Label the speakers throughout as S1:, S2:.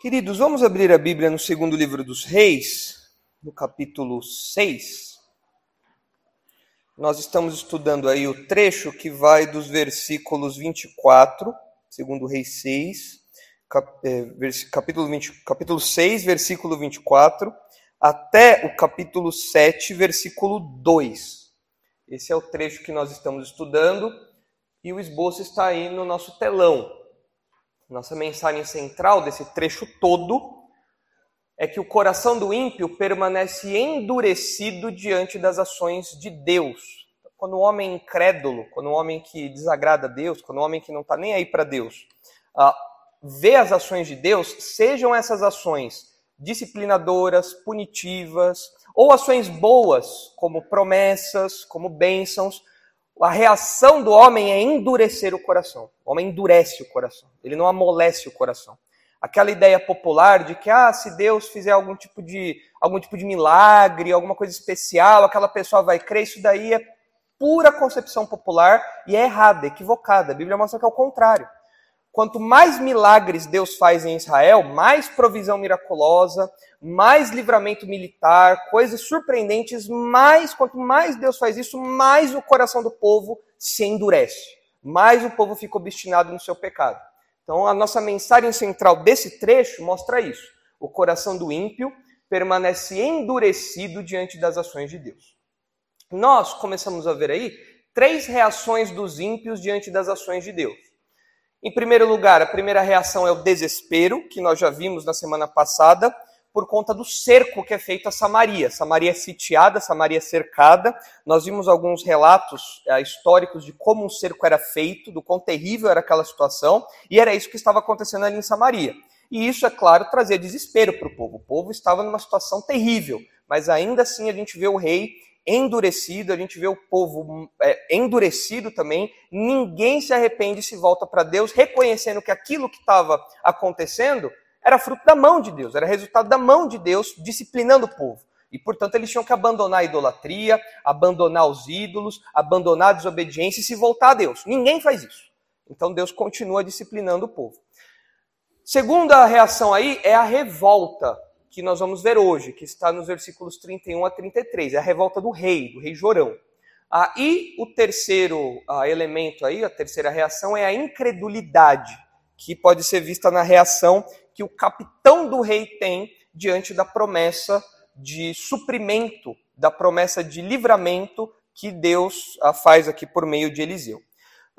S1: Queridos, vamos abrir a Bíblia no segundo livro dos Reis, no capítulo 6. Nós estamos estudando aí o trecho que vai dos versículos 24, segundo Reis 6, é, capítulo, 20, capítulo 6, versículo 24, até o capítulo 7, versículo 2. Esse é o trecho que nós estamos estudando e o esboço está aí no nosso telão. Nossa mensagem central desse trecho todo é que o coração do ímpio permanece endurecido diante das ações de Deus. Quando o homem incrédulo, quando o homem que desagrada a Deus, quando o homem que não está nem aí para Deus, uh, vê as ações de Deus, sejam essas ações disciplinadoras, punitivas, ou ações boas, como promessas, como bênçãos, a reação do homem é endurecer o coração. O homem endurece o coração, ele não amolece o coração. Aquela ideia popular de que ah, se Deus fizer algum tipo de algum tipo de milagre, alguma coisa especial, aquela pessoa vai crer, isso daí é pura concepção popular e é errada, equivocada. A Bíblia mostra que é o contrário. Quanto mais milagres Deus faz em Israel, mais provisão miraculosa, mais livramento militar, coisas surpreendentes, mais quanto mais Deus faz isso, mais o coração do povo se endurece, mais o povo fica obstinado no seu pecado. Então, a nossa mensagem central desse trecho mostra isso. O coração do ímpio permanece endurecido diante das ações de Deus. Nós começamos a ver aí três reações dos ímpios diante das ações de Deus. Em primeiro lugar, a primeira reação é o desespero, que nós já vimos na semana passada, por conta do cerco que é feito a Samaria. Samaria é sitiada, Samaria é cercada. Nós vimos alguns relatos é, históricos de como um cerco era feito, do quão terrível era aquela situação, e era isso que estava acontecendo ali em Samaria. E isso, é claro, trazia desespero para o povo. O povo estava numa situação terrível, mas ainda assim a gente vê o rei endurecido, a gente vê o povo é, endurecido também, ninguém se arrepende e se volta para Deus, reconhecendo que aquilo que estava acontecendo era fruto da mão de Deus, era resultado da mão de Deus disciplinando o povo. E, portanto, eles tinham que abandonar a idolatria, abandonar os ídolos, abandonar a desobediência e se voltar a Deus. Ninguém faz isso. Então, Deus continua disciplinando o povo. Segunda reação aí é a revolta que nós vamos ver hoje, que está nos versículos 31 a 33, é a revolta do rei, do rei Jorão. Ah, e o terceiro ah, elemento aí, a terceira reação, é a incredulidade, que pode ser vista na reação que o capitão do rei tem diante da promessa de suprimento, da promessa de livramento que Deus ah, faz aqui por meio de Eliseu.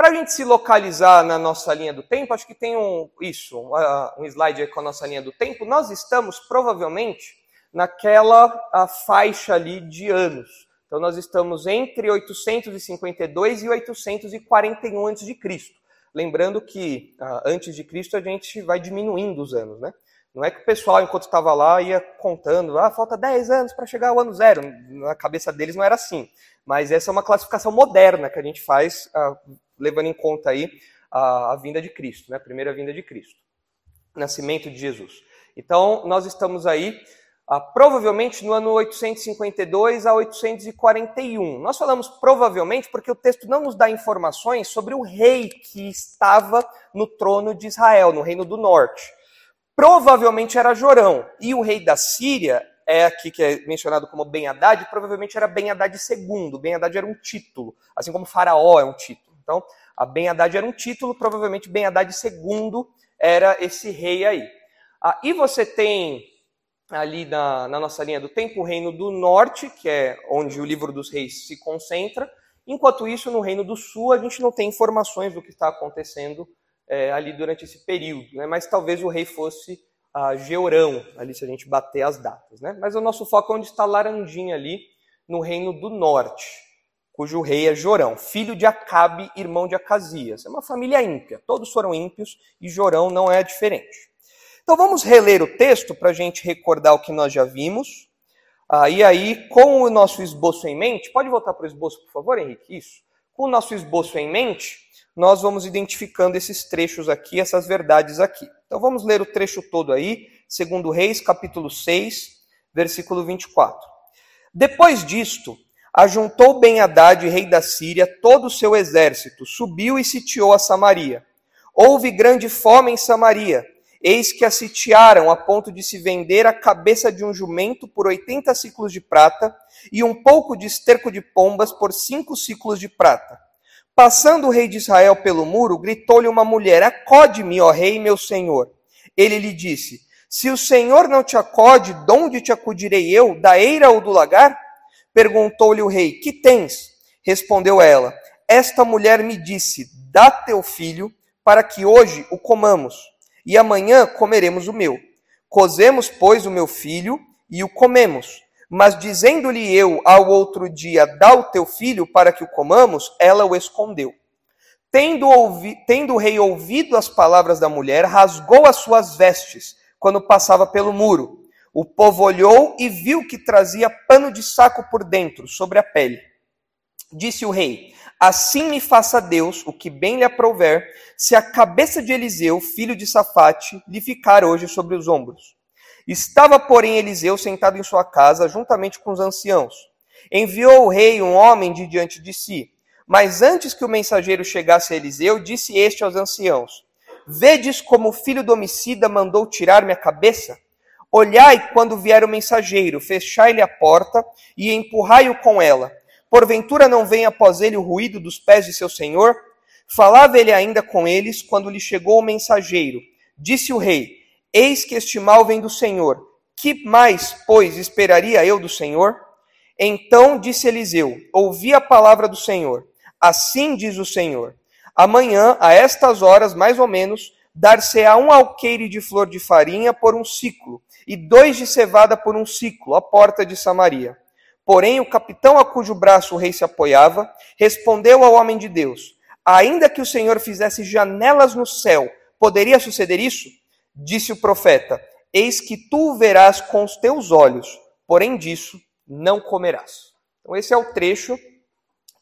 S1: Para a gente se localizar na nossa linha do tempo, acho que tem um, isso, um, um slide com a nossa linha do tempo. Nós estamos provavelmente naquela faixa ali de anos. Então nós estamos entre 852 e 841 a.C. Lembrando que uh, antes de Cristo a gente vai diminuindo os anos, né? Não é que o pessoal, enquanto estava lá, ia contando, ah, falta 10 anos para chegar ao ano zero. Na cabeça deles não era assim. Mas essa é uma classificação moderna que a gente faz uh, levando em conta aí a, a vinda de Cristo, né? a primeira vinda de Cristo, nascimento de Jesus. Então, nós estamos aí ah, provavelmente no ano 852 a 841. Nós falamos provavelmente porque o texto não nos dá informações sobre o rei que estava no trono de Israel, no reino do norte. Provavelmente era Jorão. E o rei da Síria, é aqui que é mencionado como Ben Haddad, provavelmente era Ben Haddad II. Ben Haddad era um título, assim como Faraó é um título. Então, a Ben Haddad era um título, provavelmente Ben Haddad II era esse rei aí. Ah, e você tem ali na, na, nossa linha do tempo o reino do norte, que é onde o livro dos reis se concentra. Enquanto isso, no reino do sul, a gente não tem informações do que está acontecendo é, ali durante esse período, né? mas talvez o rei fosse ah, Georão, ali se a gente bater as datas. Né? Mas o nosso foco é onde está Laranjinha ali, no reino do norte cujo rei é Jorão, filho de Acabe, irmão de Acasias. É uma família ímpia, todos foram ímpios e Jorão não é diferente. Então vamos reler o texto para a gente recordar o que nós já vimos. Ah, e aí, com o nosso esboço em mente, pode voltar para o esboço, por favor, Henrique? Isso. Com o nosso esboço em mente, nós vamos identificando esses trechos aqui, essas verdades aqui. Então vamos ler o trecho todo aí, segundo Reis, capítulo 6, versículo 24. Depois disto, Ajuntou Ben-Hadad, rei da Síria, todo o seu exército, subiu e sitiou a Samaria. Houve grande fome em Samaria, Eis que a sitiaram a ponto de se vender a cabeça de um jumento por oitenta ciclos de prata e um pouco de esterco de pombas por cinco ciclos de prata. Passando o rei de Israel pelo muro, gritou-lhe uma mulher: Acode-me, ó rei, meu senhor. Ele lhe disse: Se o senhor não te acode, de onde te acudirei eu? Da eira ou do lagar? Perguntou-lhe o rei: Que tens? Respondeu ela: Esta mulher me disse: Dá teu filho, para que hoje o comamos e amanhã comeremos o meu. Cozemos, pois, o meu filho e o comemos. Mas dizendo-lhe eu ao outro dia, dá o teu filho para que o comamos, ela o escondeu. Tendo, ouvi, tendo o rei ouvido as palavras da mulher, rasgou as suas vestes quando passava pelo muro. O povo olhou e viu que trazia pano de saco por dentro, sobre a pele. Disse o rei: Assim me faça Deus o que bem lhe aprouver, se a cabeça de Eliseu, filho de Safate, lhe ficar hoje sobre os ombros. Estava, porém, Eliseu sentado em sua casa, juntamente com os anciãos. Enviou o rei um homem de diante de si. Mas antes que o mensageiro chegasse a Eliseu, disse este aos anciãos: Vedes como o filho do homicida mandou tirar-me a cabeça? Olhai quando vier o mensageiro, fechai-lhe a porta e empurrai-o com ela Porventura não vem após ele o ruído dos pés de seu senhor? Falava ele ainda com eles quando lhe chegou o mensageiro. Disse o rei: Eis que este mal vem do Senhor. Que mais, pois, esperaria eu do Senhor? Então disse Eliseu: Ouvi a palavra do Senhor. Assim diz o Senhor: Amanhã, a estas horas, mais ou menos, dar-se-á um alqueire de flor de farinha por um ciclo, e dois de cevada por um ciclo, à porta de Samaria. Porém, o capitão a cujo braço o rei se apoiava, respondeu ao homem de Deus: Ainda que o Senhor fizesse janelas no céu, poderia suceder isso? Disse o profeta: Eis que tu o verás com os teus olhos, porém disso não comerás. Então, esse é o trecho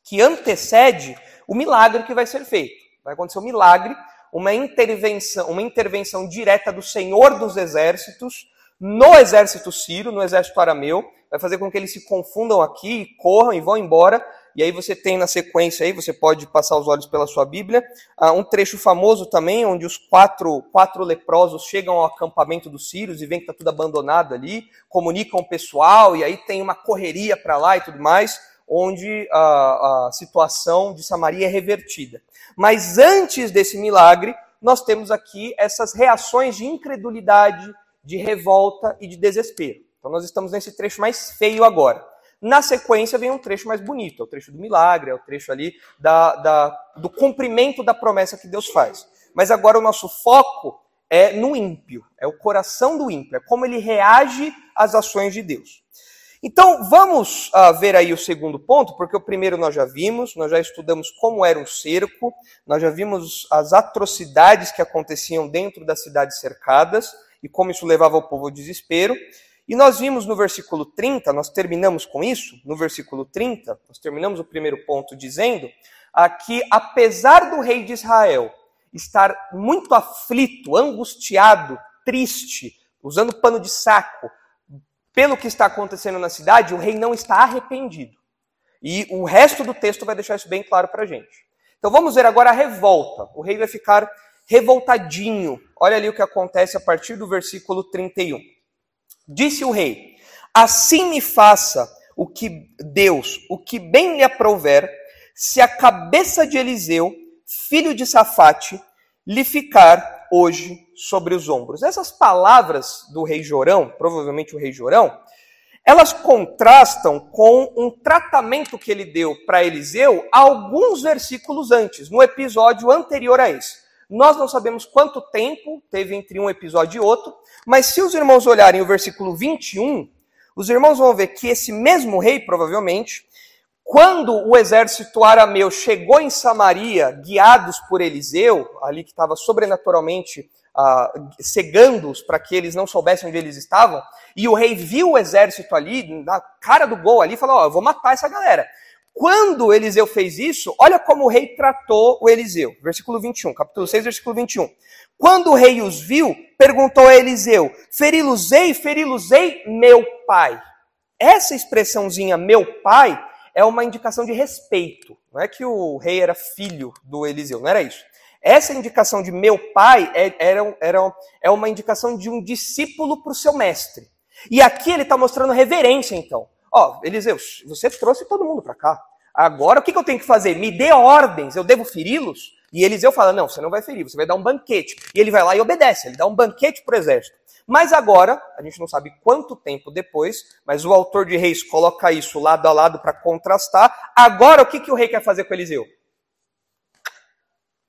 S1: que antecede o milagre que vai ser feito. Vai acontecer um milagre, uma intervenção, uma intervenção direta do Senhor dos exércitos no exército sírio, no exército arameu, vai fazer com que eles se confundam aqui, corram e vão embora. E aí você tem na sequência aí, você pode passar os olhos pela sua Bíblia, uh, um trecho famoso também, onde os quatro, quatro leprosos chegam ao acampamento dos sírios e veem que está tudo abandonado ali, comunicam o pessoal, e aí tem uma correria para lá e tudo mais, onde a, a situação de Samaria é revertida. Mas antes desse milagre, nós temos aqui essas reações de incredulidade, de revolta e de desespero. Então nós estamos nesse trecho mais feio agora. Na sequência vem um trecho mais bonito, é o trecho do milagre, é o trecho ali da, da, do cumprimento da promessa que Deus faz. Mas agora o nosso foco é no ímpio, é o coração do ímpio, é como ele reage às ações de Deus. Então vamos uh, ver aí o segundo ponto, porque o primeiro nós já vimos, nós já estudamos como era um cerco, nós já vimos as atrocidades que aconteciam dentro das cidades cercadas e como isso levava o povo ao desespero. E nós vimos no versículo 30, nós terminamos com isso, no versículo 30, nós terminamos o primeiro ponto dizendo que apesar do rei de Israel estar muito aflito, angustiado, triste, usando pano de saco, pelo que está acontecendo na cidade, o rei não está arrependido. E o resto do texto vai deixar isso bem claro para a gente. Então vamos ver agora a revolta. O rei vai ficar revoltadinho. Olha ali o que acontece a partir do versículo 31. Disse o rei: Assim me faça o que Deus, o que bem lhe aprouver, se a cabeça de Eliseu, filho de Safate, lhe ficar hoje sobre os ombros. Essas palavras do rei Jorão, provavelmente o rei Jorão, elas contrastam com um tratamento que ele deu para Eliseu alguns versículos antes, no episódio anterior a esse. Nós não sabemos quanto tempo teve entre um episódio e outro, mas se os irmãos olharem o versículo 21, os irmãos vão ver que esse mesmo rei, provavelmente, quando o exército arameu chegou em Samaria, guiados por Eliseu, ali que estava sobrenaturalmente uh, cegando-os para que eles não soubessem onde eles estavam, e o rei viu o exército ali, na cara do gol ali, falou: Ó, oh, eu vou matar essa galera. Quando Eliseu fez isso, olha como o rei tratou o Eliseu. Versículo 21, capítulo 6, versículo 21. Quando o rei os viu, perguntou a Eliseu: Feri-los-ei, feri-los-ei, meu pai. Essa expressãozinha, meu pai, é uma indicação de respeito. Não é que o rei era filho do Eliseu, não era isso. Essa indicação de meu pai é, era, era, é uma indicação de um discípulo para o seu mestre. E aqui ele está mostrando reverência, então. Ó, Eliseu, você trouxe todo mundo para cá. Agora o que, que eu tenho que fazer? Me dê ordens, eu devo feri-los? E Eliseu fala: não, você não vai ferir, você vai dar um banquete. E ele vai lá e obedece, ele dá um banquete para o exército. Mas agora, a gente não sabe quanto tempo depois, mas o autor de Reis coloca isso lado a lado para contrastar. Agora, o que, que o rei quer fazer com Eliseu?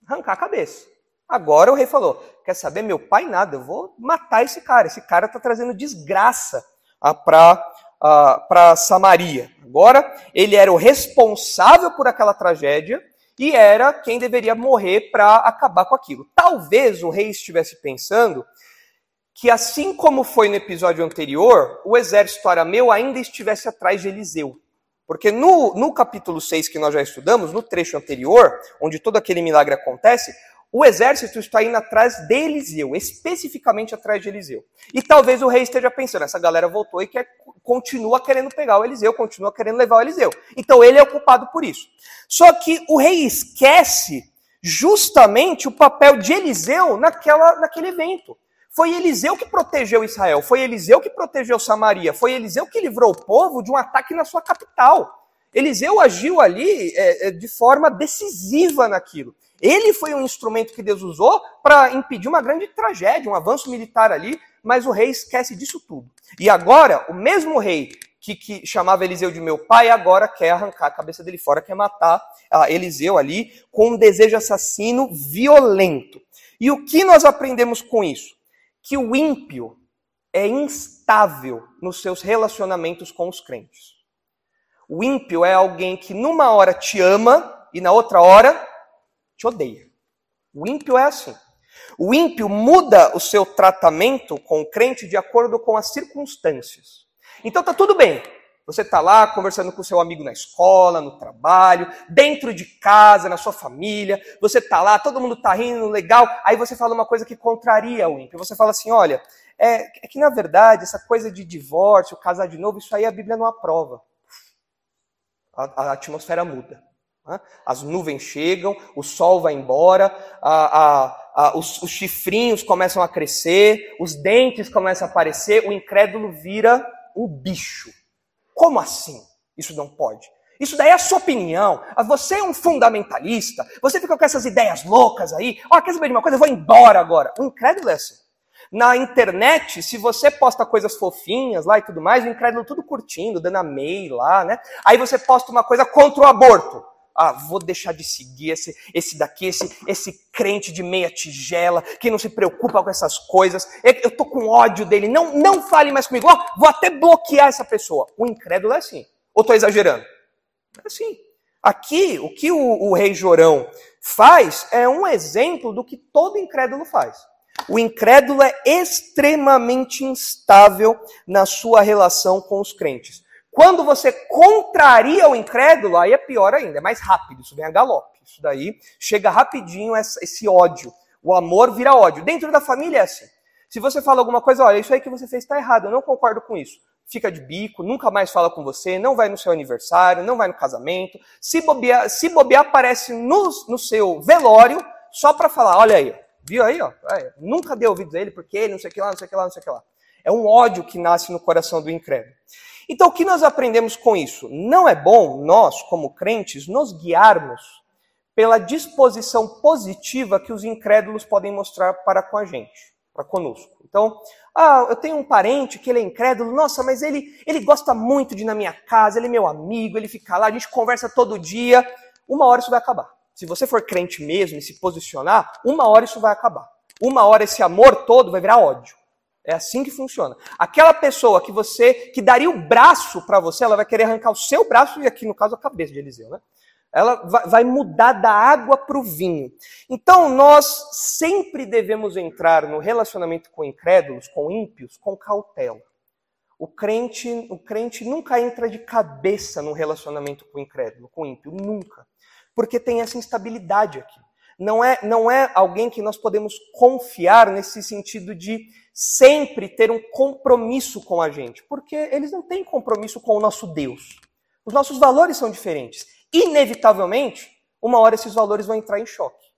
S1: Arrancar a cabeça. Agora o rei falou: quer saber, meu pai nada, eu vou matar esse cara. Esse cara está trazendo desgraça ah, para Samaria. Agora, ele era o responsável por aquela tragédia e era quem deveria morrer para acabar com aquilo. Talvez o rei estivesse pensando que, assim como foi no episódio anterior, o exército arameu ainda estivesse atrás de Eliseu. Porque no, no capítulo 6 que nós já estudamos, no trecho anterior, onde todo aquele milagre acontece, o exército está indo atrás de Eliseu, especificamente atrás de Eliseu. E talvez o rei esteja pensando, essa galera voltou e quer, continua querendo pegar o Eliseu, continua querendo levar o Eliseu. Então ele é culpado por isso. Só que o rei esquece justamente o papel de Eliseu naquela, naquele evento. Foi Eliseu que protegeu Israel, foi Eliseu que protegeu Samaria, foi Eliseu que livrou o povo de um ataque na sua capital. Eliseu agiu ali é, é de forma decisiva naquilo. Ele foi um instrumento que Deus usou para impedir uma grande tragédia, um avanço militar ali, mas o rei esquece disso tudo. E agora, o mesmo rei que, que chamava Eliseu de meu pai, agora quer arrancar a cabeça dele fora, quer matar Eliseu ali com um desejo assassino violento. E o que nós aprendemos com isso? Que o ímpio é instável nos seus relacionamentos com os crentes. O ímpio é alguém que numa hora te ama e na outra hora te odeia. O ímpio é assim. O ímpio muda o seu tratamento com o crente de acordo com as circunstâncias. Então tá tudo bem. Você tá lá conversando com seu amigo na escola, no trabalho, dentro de casa, na sua família. Você tá lá, todo mundo tá rindo, legal. Aí você fala uma coisa que contraria o ímpio. Você fala assim: olha, é, é que na verdade essa coisa de divórcio, casar de novo, isso aí a Bíblia não aprova. a, a atmosfera muda. As nuvens chegam, o sol vai embora, a, a, a, os, os, chifrinhos começam a crescer, os dentes começam a aparecer, o incrédulo vira um bicho. Como assim? Isso não pode. Isso daí é a sua opinião. Ah, você é um fundamentalista. Você fica com essas ideias loucas aí. Ó, oh, quer saber de uma coisa? Eu vou embora agora. O incrédulo é assim. Na internet, se você posta coisas fofinhas lá e tudo mais, o incrédulo tudo curtindo, dando a mail lá, né? Aí você posta uma coisa contra o aborto ah, vou deixar de seguir esse, esse daqui, esse, esse crente de meia tigela, que não se preocupa com essas coisas. Eu tô com ódio dele, não, não fale mais comigo. Oh, vou até bloquear essa pessoa. O incrédulo é assim. Ou estou exagerando? É assim. Aqui, o que o, o rei Jorão faz é um exemplo do que todo incrédulo faz. O incrédulo é extremamente instável na sua relação com os crentes. Quando você contraria o incrédulo, aí é pior ainda, é mais rápido, isso vem a galope. Isso daí chega rapidinho esse ódio. O amor vira ódio. Dentro da família é assim. Se você fala alguma coisa, olha, isso aí que você fez está errado, eu não concordo com isso. Fica de bico, nunca mais fala com você, não vai no seu aniversário, não vai no casamento. Se bobear, se bobear aparece no, no seu velório só para falar, olha aí, viu aí, ó, nunca deu ouvidos a ele porque ele não sei o que lá, não sei o que lá, não sei o que lá. É um ódio que nasce no coração do incrédulo. Então, o que nós aprendemos com isso? Não é bom nós, como crentes, nos guiarmos pela disposição positiva que os incrédulos podem mostrar para com a gente, para conosco. Então, ah, eu tenho um parente que ele é incrédulo, nossa, mas ele, ele gosta muito de ir na minha casa, ele é meu amigo, ele fica lá, a gente conversa todo dia. Uma hora isso vai acabar. Se você for crente mesmo e se posicionar, uma hora isso vai acabar. Uma hora esse amor todo vai virar ódio. É assim que funciona. Aquela pessoa que você que daria o braço para você, ela vai querer arrancar o seu braço e aqui no caso a cabeça de Eliseu, né? Ela vai mudar da água para o vinho. Então nós sempre devemos entrar no relacionamento com incrédulos, com ímpios, com cautela. O crente, o crente nunca entra de cabeça no relacionamento com incrédulo, com ímpio, nunca, porque tem essa instabilidade aqui. Não é, não é alguém que nós podemos confiar nesse sentido de sempre ter um compromisso com a gente, porque eles não têm compromisso com o nosso Deus. Os nossos valores são diferentes. Inevitavelmente, uma hora esses valores vão entrar em choque.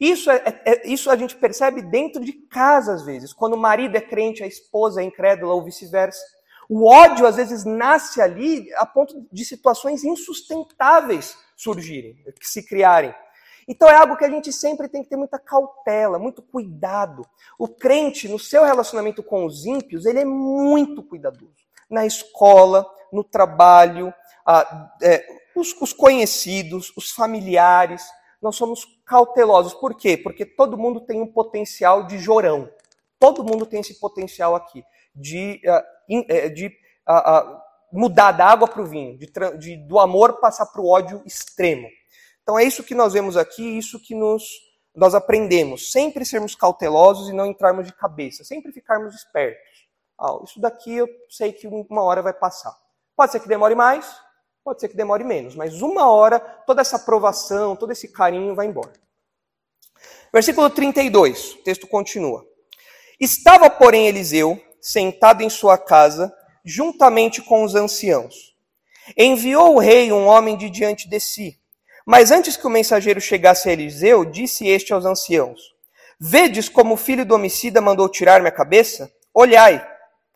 S1: Isso, é, é, é, isso a gente percebe dentro de casa, às vezes, quando o marido é crente, a esposa é incrédula ou vice-versa. O ódio, às vezes, nasce ali a ponto de situações insustentáveis surgirem, se criarem. Então é algo que a gente sempre tem que ter muita cautela, muito cuidado. O crente, no seu relacionamento com os ímpios, ele é muito cuidadoso. Na escola, no trabalho, ah, é, os, os conhecidos, os familiares, nós somos cautelosos. Por quê? Porque todo mundo tem um potencial de jorão. Todo mundo tem esse potencial aqui de, uh, de uh, uh, mudar da água para o vinho, de, de, do amor passar para o ódio extremo. Então é isso que nós vemos aqui, isso que nos, nós aprendemos. Sempre sermos cautelosos e não entrarmos de cabeça, sempre ficarmos espertos. Ah, isso daqui eu sei que uma hora vai passar. Pode ser que demore mais, Pode ser que demore menos, mas uma hora toda essa aprovação, todo esse carinho vai embora. Versículo 32, o texto continua. Estava, porém, Eliseu sentado em sua casa, juntamente com os anciãos. Enviou o rei um homem de diante de si. Mas antes que o mensageiro chegasse a Eliseu, disse este aos anciãos: Vedes como o filho do homicida mandou tirar minha cabeça? Olhai,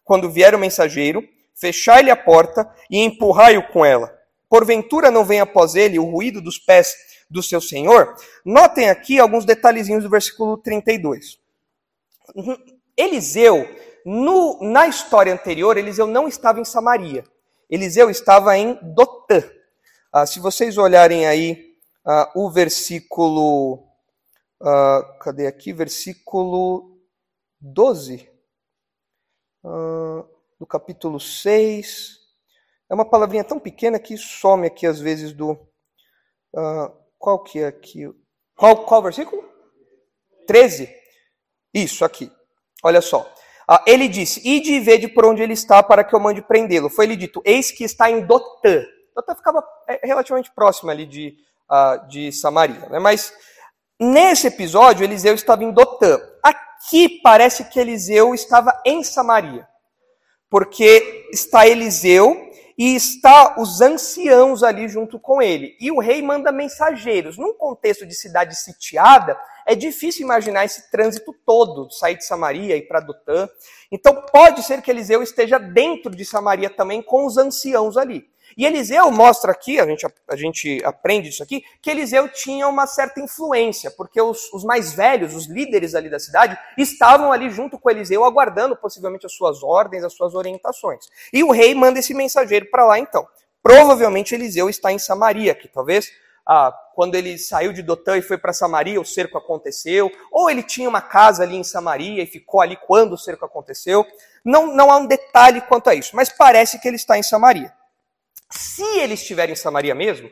S1: quando vier o mensageiro, fechai-lhe a porta e empurrai-o com ela porventura não vem após ele o ruído dos pés do seu senhor? Notem aqui alguns detalhezinhos do versículo 32. Eliseu, no, na história anterior, Eliseu não estava em Samaria. Eliseu estava em Dotã. Ah, se vocês olharem aí ah, o versículo. Ah, cadê aqui? Versículo 12. Ah, do capítulo 6. É uma palavrinha tão pequena que some aqui às vezes do. Uh, qual que é aqui? Qual, qual versículo? 13. Isso aqui. Olha só. Uh, ele disse: Ide e vede por onde ele está para que eu mande prendê-lo. Foi lhe dito: Eis que está em Dotã. Dotã ficava é, relativamente próximo ali de, uh, de Samaria. Né? Mas nesse episódio, Eliseu estava em Dotã. Aqui parece que Eliseu estava em Samaria. Porque está Eliseu e está os anciãos ali junto com ele. E o rei manda mensageiros. Num contexto de cidade sitiada, é difícil imaginar esse trânsito todo, sair de Samaria e ir para Dotã. Então pode ser que Eliseu esteja dentro de Samaria também com os anciãos ali. E Eliseu mostra aqui, a gente, a gente aprende isso aqui, que Eliseu tinha uma certa influência, porque os, os mais velhos, os líderes ali da cidade, estavam ali junto com Eliseu, aguardando possivelmente as suas ordens, as suas orientações. E o rei manda esse mensageiro para lá então. Provavelmente Eliseu está em Samaria, que talvez ah, quando ele saiu de Dotã e foi para Samaria, o cerco aconteceu, ou ele tinha uma casa ali em Samaria e ficou ali quando o cerco aconteceu. Não, não há um detalhe quanto a isso, mas parece que ele está em Samaria. Se ele estiver em Samaria mesmo,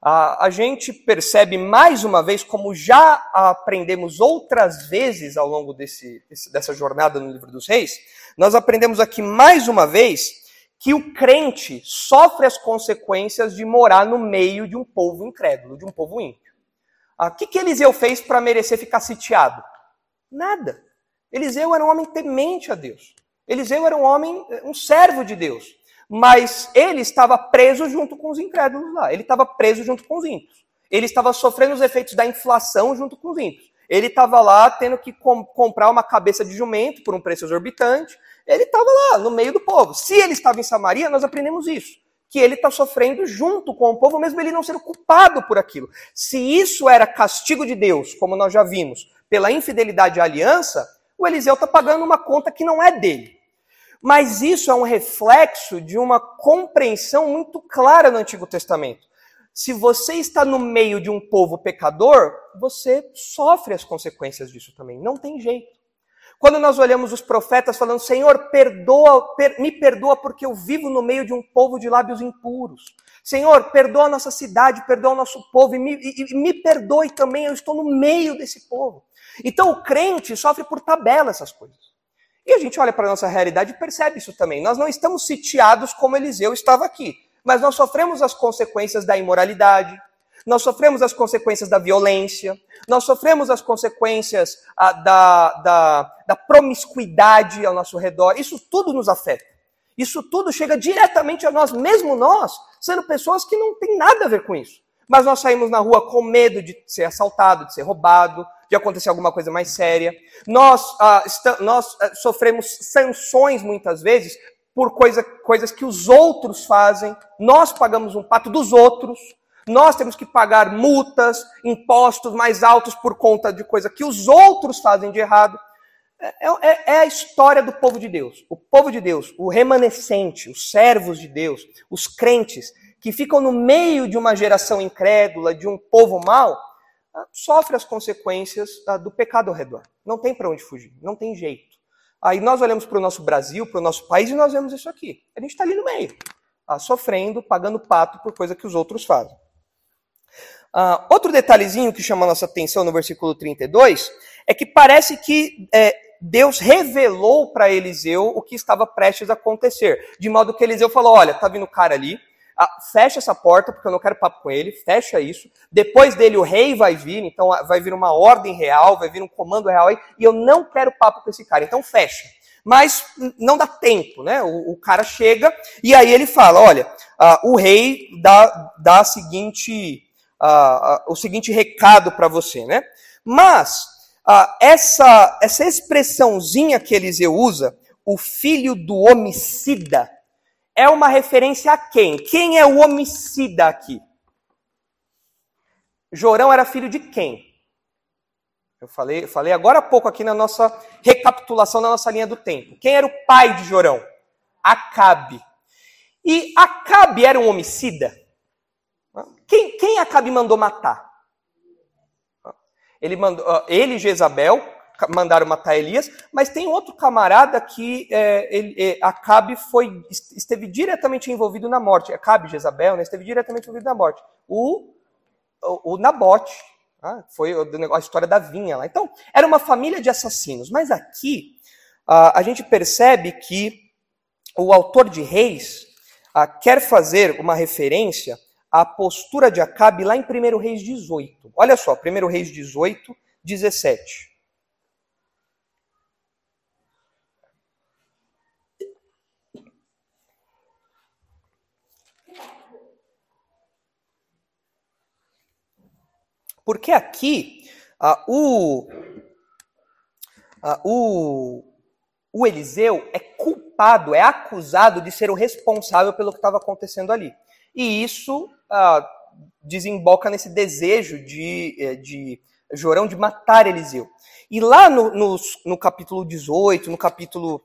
S1: a, gente percebe mais uma vez, como já aprendemos outras vezes ao longo desse, dessa jornada no livro dos reis, nós aprendemos aqui mais uma vez que o crente sofre as consequências de morar no meio de um povo incrédulo, de um povo ímpio. O ah, que, que Eliseu fez para merecer ficar sitiado? Nada. Eliseu era um homem temente a Deus. Eliseu era um homem, um servo de Deus. Mas ele estava preso junto com os incrédulos lá. Ele estava preso junto com os ímpios. Ele estava sofrendo os efeitos da inflação junto com os ímpios. Ele estava lá tendo que com comprar uma cabeça de jumento por um preço exorbitante. Ele estava lá, no meio do povo. Se ele estava em Samaria, nós aprendemos isso. Que ele está sofrendo junto com o povo, mesmo ele não sendo culpado por aquilo. Se isso era castigo de Deus, como nós já vimos, pela infidelidade à aliança, o Eliseu está pagando uma conta que não é dele. Mas isso é um reflexo de uma compreensão muito clara no Antigo Testamento. Se você está no meio de um povo pecador, você sofre as consequências disso também. Não tem jeito. Quando nós olhamos os profetas falando, Senhor, perdoa, per, me perdoa porque eu vivo no meio de um povo de lábios impuros. Senhor, perdoa a nossa cidade, perdoa o nosso povo e me, e, e me perdoe também, eu estou no meio desse povo. Então o crente sofre por tabela essas coisas. E a gente olha para a nossa realidade e percebe isso também. Nós não estamos sitiados como Eliseu estava aqui, mas nós sofremos as consequências da imoralidade, nós sofremos as consequências da violência, nós sofremos as consequências ah, da, da, da promiscuidade ao nosso redor. Isso tudo nos afeta. Isso tudo chega diretamente a nós, mesmo nós, sendo pessoas que não têm nada a ver com isso. Mas nós saímos na rua com medo de ser assaltado, de ser roubado, de acontecer alguma coisa mais séria. Nós, ah, nós ah, sofremos sanções muitas vezes por coisa, coisas que os outros fazem, nós pagamos um pato dos outros, nós temos que pagar multas, impostos mais altos por conta de coisa que os outros fazem de errado. É, é, é, a história do povo de Deus. O povo de Deus, o remanescente, os servos de Deus, os crentes, que ficam no meio de uma geração incrédula, de um povo mau, ah, sofre as consequências ah, do pecado ao redor. Não tem para onde fugir, não tem jeito. Aí nós olhamos para o nosso Brasil, para o nosso país, e nós vemos isso aqui. A gente está ali no meio, ah, sofrendo, pagando pato por coisa que os outros fazem. Outro detalhezinho que chama nossa atenção no versículo 32 é que parece que é, Deus revelou para Eliseu o que estava prestes a acontecer. De modo que Eliseu falou: Olha, tá vindo o cara ali, fecha essa porta, porque eu não quero papo com ele, fecha isso. Depois dele o rei vai vir, então ah, vai vir uma ordem real, vai vir um comando real aí, e eu não quero papo com esse cara, então fecha. Mas não dá tempo, né? O, o cara chega e aí ele fala: olha, uh, o rei dá, dá a seguinte, uh, uh, o seguinte recado para você, né? Mas essa, essa expressãozinha que Eliseu usa, o filho do homicida, é uma referência a quem? Quem é o homicida aqui? Jorão era filho de quem? Eu falei, falei agora há pouco aqui na nossa recapitulação da nossa linha do tempo. Quem era o pai de Jorão? Acabe. E Acabe era um homicida? Quem, quem Acabe mandou matar? Ele mandou, ele e Jezabel mandaram matar Elias, mas tem outro camarada que é, ele, é, Acabe foi, esteve diretamente envolvido na morte. Acabe, Jezabel, né, esteve diretamente envolvido na morte. O, o, o Nabote, ah, foi a história da vinha lá. Então, era uma família de assassinos. Mas aqui, a gente percebe que o autor de Reis quer fazer uma referência à postura de Acabe lá em 1 Reis 18. Olha só, 1 Reis 18, 17. Porque aqui ah, o, ah, o, o Eliseu é culpado, é acusado de ser o responsável pelo que estava acontecendo ali. E isso ah, desemboca nesse desejo de, eh, de Jorão de matar Eliseu. E lá no, no, no capítulo 18, no capítulo.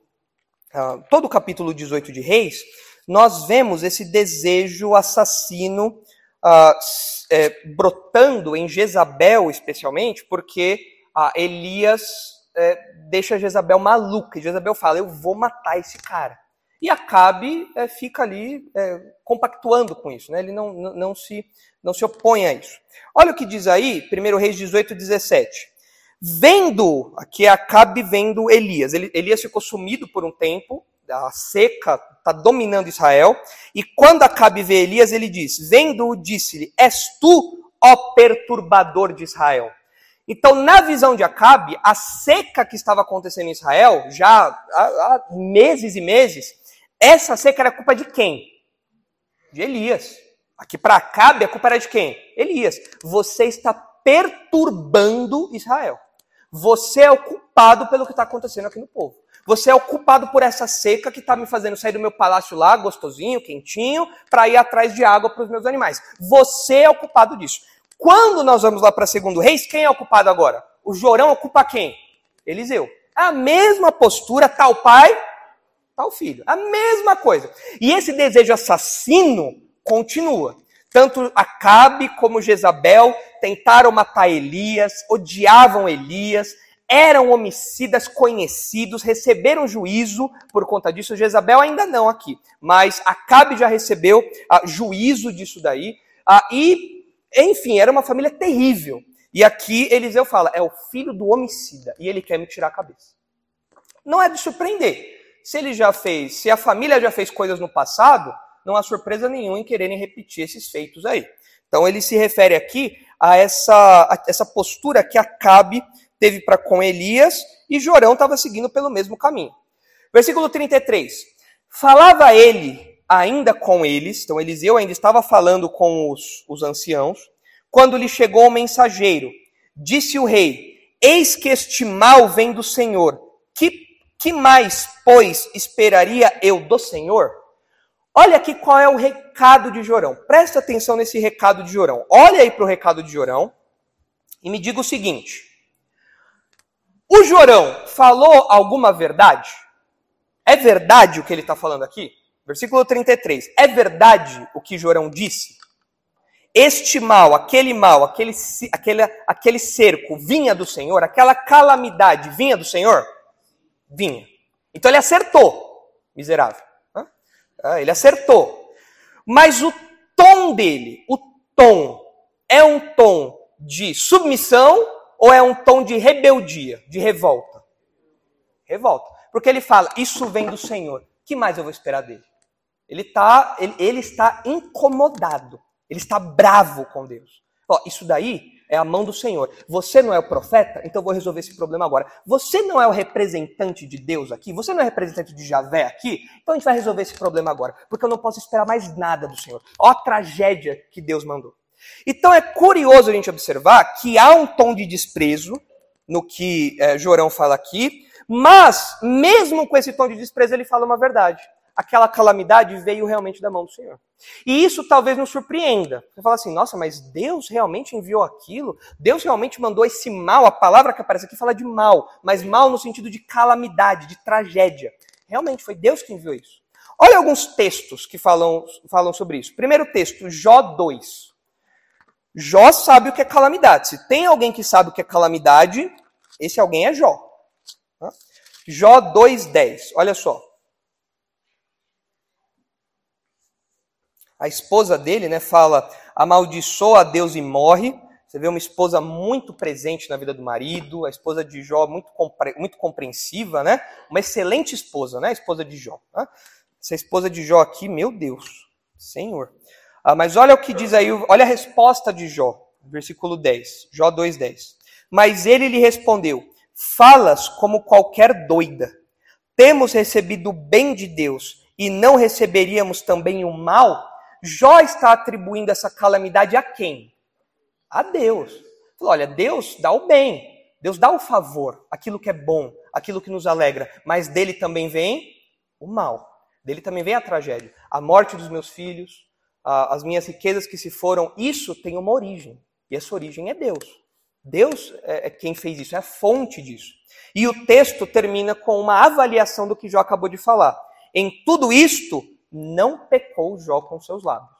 S1: Uh, todo o capítulo 18 de Reis, nós vemos esse desejo assassino uh, é, brotando em Jezabel, especialmente, porque uh, Elias é, deixa Jezabel maluca. E Jezabel fala: Eu vou matar esse cara. E Acabe é, fica ali é, compactuando com isso, né? ele não, não, não, se, não se opõe a isso. Olha o que diz aí, 1 Reis 18, 17. Vendo, aqui é Acabe vendo Elias. Elias ficou sumido por um tempo, a seca está dominando Israel. E quando Acabe vê Elias, ele diz: Vendo-o, disse-lhe: És tu, ó perturbador de Israel. Então, na visão de Acabe, a seca que estava acontecendo em Israel, já há, há meses e meses, essa seca era culpa de quem? De Elias. Aqui para Acabe, a culpa era de quem? Elias. Você está perturbando Israel. Você é o culpado pelo que está acontecendo aqui no povo. Você é o culpado por essa seca que está me fazendo sair do meu palácio lá, gostosinho, quentinho, para ir atrás de água para os meus animais. Você é o culpado disso. Quando nós vamos lá para segundo reis, quem é o culpado agora? O Jorão ocupa quem? Eliseu. A mesma postura, tal pai, tal filho. A mesma coisa. E esse desejo assassino continua. Tanto Acabe como Jezabel tentaram matar Elias, odiavam Elias, eram homicidas conhecidos, receberam juízo por conta disso. Jezabel ainda não aqui, mas Acabe já recebeu uh, juízo disso daí. Uh, e, enfim, era uma família terrível. E aqui Eliseu fala: é o filho do homicida e ele quer me tirar a cabeça. Não é de surpreender. Se ele já fez, se a família já fez coisas no passado, não há surpresa nenhuma em quererem repetir esses feitos aí. Então ele se refere aqui a essa, a essa postura que Acabe teve para com Elias e Jorão estava seguindo pelo mesmo caminho. Versículo 33. Falava ele ainda com eles, então Eliseu ainda estava falando com os, os anciãos, quando lhe chegou o mensageiro. Disse o rei: Eis que este mal vem do Senhor. Que, que mais, pois, esperaria eu do Senhor? Olha aqui qual é o recado de Jorão. Presta atenção nesse recado de Jorão. Olha aí para o recado de Jorão e me diga o seguinte: O Jorão falou alguma verdade? É verdade o que ele está falando aqui? Versículo 33. É verdade o que Jorão disse? Este mal, aquele mal, aquele, aquele, aquele cerco vinha do Senhor? Aquela calamidade vinha do Senhor? Vinha. Então ele acertou, miserável. Ah, ele acertou. Mas o tom dele, o tom, é um tom de submissão ou é um tom de rebeldia, de revolta? Revolta. Porque ele fala, isso vem do Senhor. que mais eu vou esperar dele? Ele, tá, ele, ele está incomodado. Ele está bravo com Deus. Ó, isso daí é a mão do Senhor. Você não é o profeta, então vou resolver esse problema agora. Você não é o representante de Deus aqui, você não é representante de Javé aqui, então a gente vai resolver esse problema agora, porque eu não posso esperar mais nada do Senhor. Ó a tragédia que Deus mandou. Então é curioso a gente observar que há um tom de desprezo no que é, Jorão fala aqui, mas mesmo com esse tom de desprezo ele fala uma verdade aquela calamidade veio realmente da mão do Senhor. E isso talvez nos surpreenda. Você fala assim, nossa, mas Deus realmente enviou aquilo? Deus realmente mandou esse mal? A palavra que aparece aqui fala de mal, mas mal no sentido de calamidade, de tragédia. Realmente foi Deus que enviou isso. Olha alguns textos que falam, falam sobre isso. Primeiro texto, Jó 2. Jó sabe o que é calamidade. Se tem alguém que sabe o que é calamidade, esse alguém é Jó. Jó 2,10. Olha só. A esposa dele, né, fala: amaldiçoa a Deus e morre. Você vê uma esposa muito presente na vida do marido, a esposa de Jó muito, compre muito compreensiva, né? Uma excelente esposa, né? A esposa de Jó. Né? Essa esposa de Jó aqui, meu Deus, Senhor. Ah, mas olha o que diz aí, olha a resposta de Jó, versículo 10, Jó 2,10. Mas ele lhe respondeu: Falas como qualquer doida. Temos recebido o bem de Deus e não receberíamos também o mal? Jó está atribuindo essa calamidade a quem? A Deus. Olha, Deus dá o bem, Deus dá o favor, aquilo que é bom, aquilo que nos alegra, mas dele também vem o mal. Dele também vem a tragédia. A morte dos meus filhos, as minhas riquezas que se foram, isso tem uma origem. E essa origem é Deus. Deus é, é quem fez isso, é a fonte disso. E o texto termina com uma avaliação do que Jó acabou de falar. Em tudo isto, não pecou Jó com seus lábios.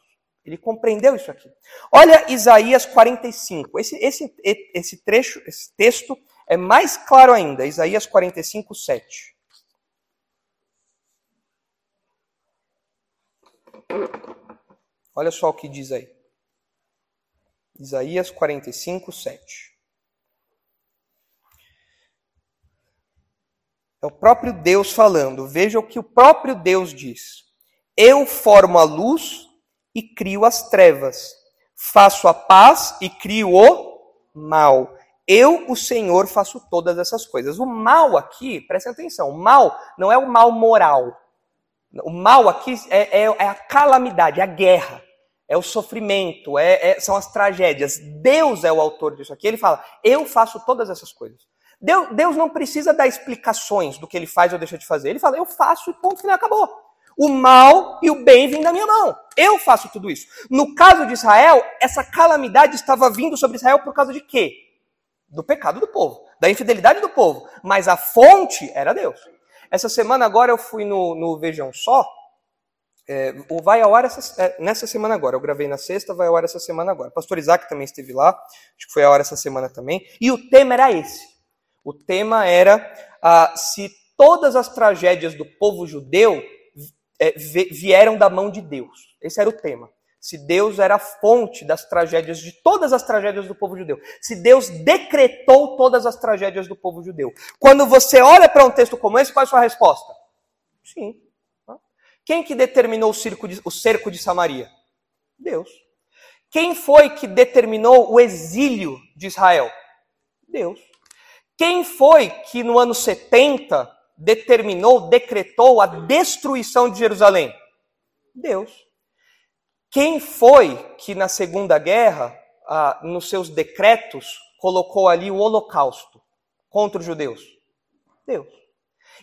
S1: Ele compreendeu isso aqui. Olha Isaías 45. Esse, esse, esse trecho, esse texto é mais claro ainda. Isaías 45, 7. Olha só o que diz aí. Isaías 45, 7. É o próprio Deus falando. Veja o que o próprio Deus diz. Eu formo a luz e crio as trevas. Faço a paz e crio o mal. Eu, o Senhor, faço todas essas coisas. O mal aqui, preste atenção, o mal não é o mal moral. O mal aqui é, é, é a calamidade, é a guerra, é o sofrimento, é, é, são as tragédias. Deus é o autor disso aqui. Ele fala: Eu faço todas essas coisas. Deus, Deus não precisa dar explicações do que ele faz ou deixa de fazer. Ele fala: Eu faço e ponto final acabou. O mal e o bem vêm da minha mão. Eu faço tudo isso. No caso de Israel, essa calamidade estava vindo sobre Israel por causa de quê? Do pecado do povo, da infidelidade do povo. Mas a fonte era Deus. Essa semana agora eu fui no, no Vejam Só. É, vai ao ar essa, é, nessa semana agora. Eu gravei na sexta, vai ao ar essa semana agora. O pastor Isaac também esteve lá, acho que foi ao ar essa semana também. E o tema era esse. O tema era ah, se todas as tragédias do povo judeu é, vieram da mão de Deus. Esse era o tema. Se Deus era a fonte das tragédias, de todas as tragédias do povo judeu. Se Deus decretou todas as tragédias do povo judeu. Quando você olha para um texto como esse, qual é a sua resposta? Sim. Quem que determinou o, de, o cerco de Samaria? Deus. Quem foi que determinou o exílio de Israel? Deus. Quem foi que no ano 70 determinou, decretou a destruição de Jerusalém? Deus. Quem foi que na Segunda Guerra ah, nos seus decretos, colocou ali o holocausto contra os judeus? Deus.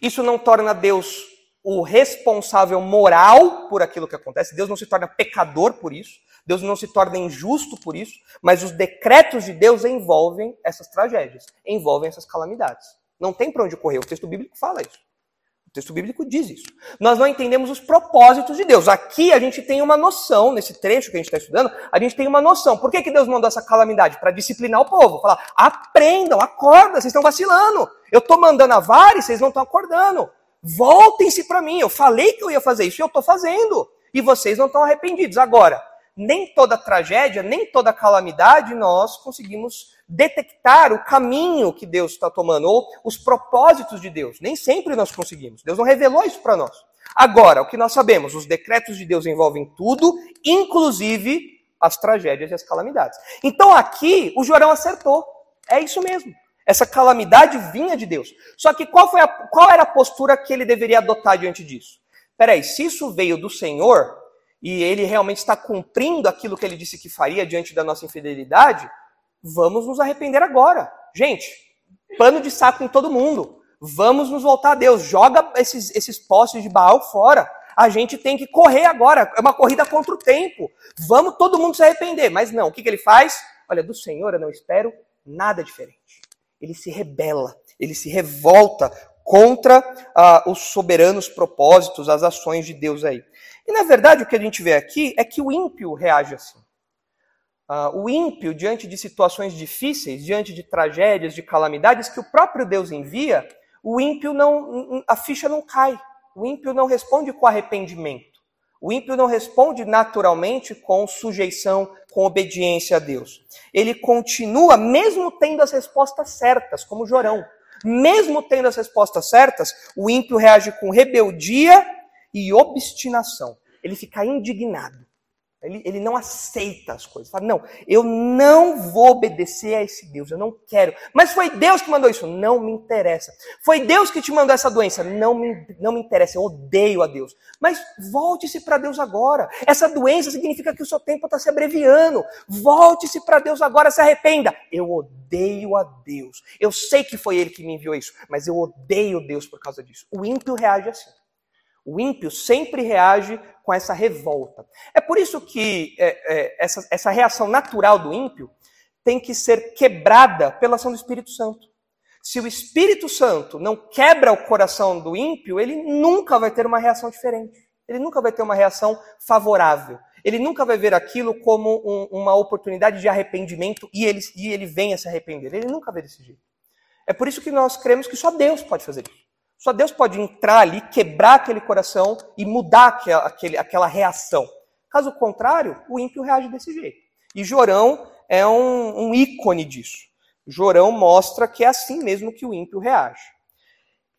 S1: Isso não torna Deus o responsável moral por aquilo que acontece. Deus não se torna pecador por isso. Deus não se torna injusto por isso. Mas os decretos de Deus envolvem essas tragédias, envolvem essas calamidades. Não tem para onde correr. O texto bíblico fala isso. O texto bíblico diz isso. Nós não entendemos os propósitos de Deus. Aqui a gente tem uma noção, nesse trecho que a gente está estudando, a gente tem uma noção. Por que, que Deus mandou essa calamidade? Para disciplinar o povo. Falar, aprendam, acorda, vocês estão vacilando. Eu estou mandando a vara e vocês não estão acordando. Voltem-se para mim. Eu falei que eu ia fazer isso e eu estou fazendo. E vocês não estão arrependidos. Agora, nem toda tragédia, nem toda calamidade nós conseguimos detectar o caminho que Deus está tomando, ou os propósitos de Deus. Nem sempre nós conseguimos. Deus não revelou isso para nós. Agora, o que nós sabemos, os decretos de Deus envolvem tudo, inclusive as tragédias e as calamidades. Então aqui o Jorão acertou. É isso mesmo. Essa calamidade vinha de Deus. Só que qual, foi a, qual era a postura que ele deveria adotar diante disso? Peraí, se isso veio do Senhor, e ele realmente está cumprindo aquilo que ele disse que faria diante da nossa infidelidade, vamos nos arrepender agora. Gente, pano de saco em todo mundo. Vamos nos voltar a Deus. Joga esses, esses postes de Baal fora. A gente tem que correr agora. É uma corrida contra o tempo. Vamos todo mundo se arrepender. Mas não, o que, que ele faz? Olha, do Senhor eu não espero nada diferente. Ele se rebela, ele se revolta contra ah, os soberanos propósitos, as ações de Deus aí. E na verdade o que a gente vê aqui é que o ímpio reage assim. Uh, o ímpio, diante de situações difíceis, diante de tragédias, de calamidades que o próprio Deus envia, o ímpio não, a ficha não cai. O ímpio não responde com arrependimento. O ímpio não responde naturalmente com sujeição, com obediência a Deus. Ele continua, mesmo tendo as respostas certas, como Jorão. Mesmo tendo as respostas certas, o ímpio reage com rebeldia e obstinação. Ele fica indignado. Ele, ele não aceita as coisas. Fala, não, eu não vou obedecer a esse Deus, eu não quero. Mas foi Deus que mandou isso? Não me interessa. Foi Deus que te mandou essa doença? Não me, não me interessa, eu odeio a Deus. Mas volte-se para Deus agora. Essa doença significa que o seu tempo está se abreviando. Volte-se para Deus agora, se arrependa. Eu odeio a Deus. Eu sei que foi Ele que me enviou isso, mas eu odeio Deus por causa disso. O ímpio reage assim. O ímpio sempre reage com essa revolta. É por isso que é, é, essa, essa reação natural do ímpio tem que ser quebrada pela ação do Espírito Santo. Se o Espírito Santo não quebra o coração do ímpio, ele nunca vai ter uma reação diferente. Ele nunca vai ter uma reação favorável. Ele nunca vai ver aquilo como um, uma oportunidade de arrependimento e ele, e ele venha se arrepender. Ele nunca vê desse jeito. É por isso que nós cremos que só Deus pode fazer isso. Só Deus pode entrar ali, quebrar aquele coração e mudar aquela, aquele, aquela reação. Caso contrário, o ímpio reage desse jeito. E Jorão é um, um ícone disso. Jorão mostra que é assim mesmo que o ímpio reage.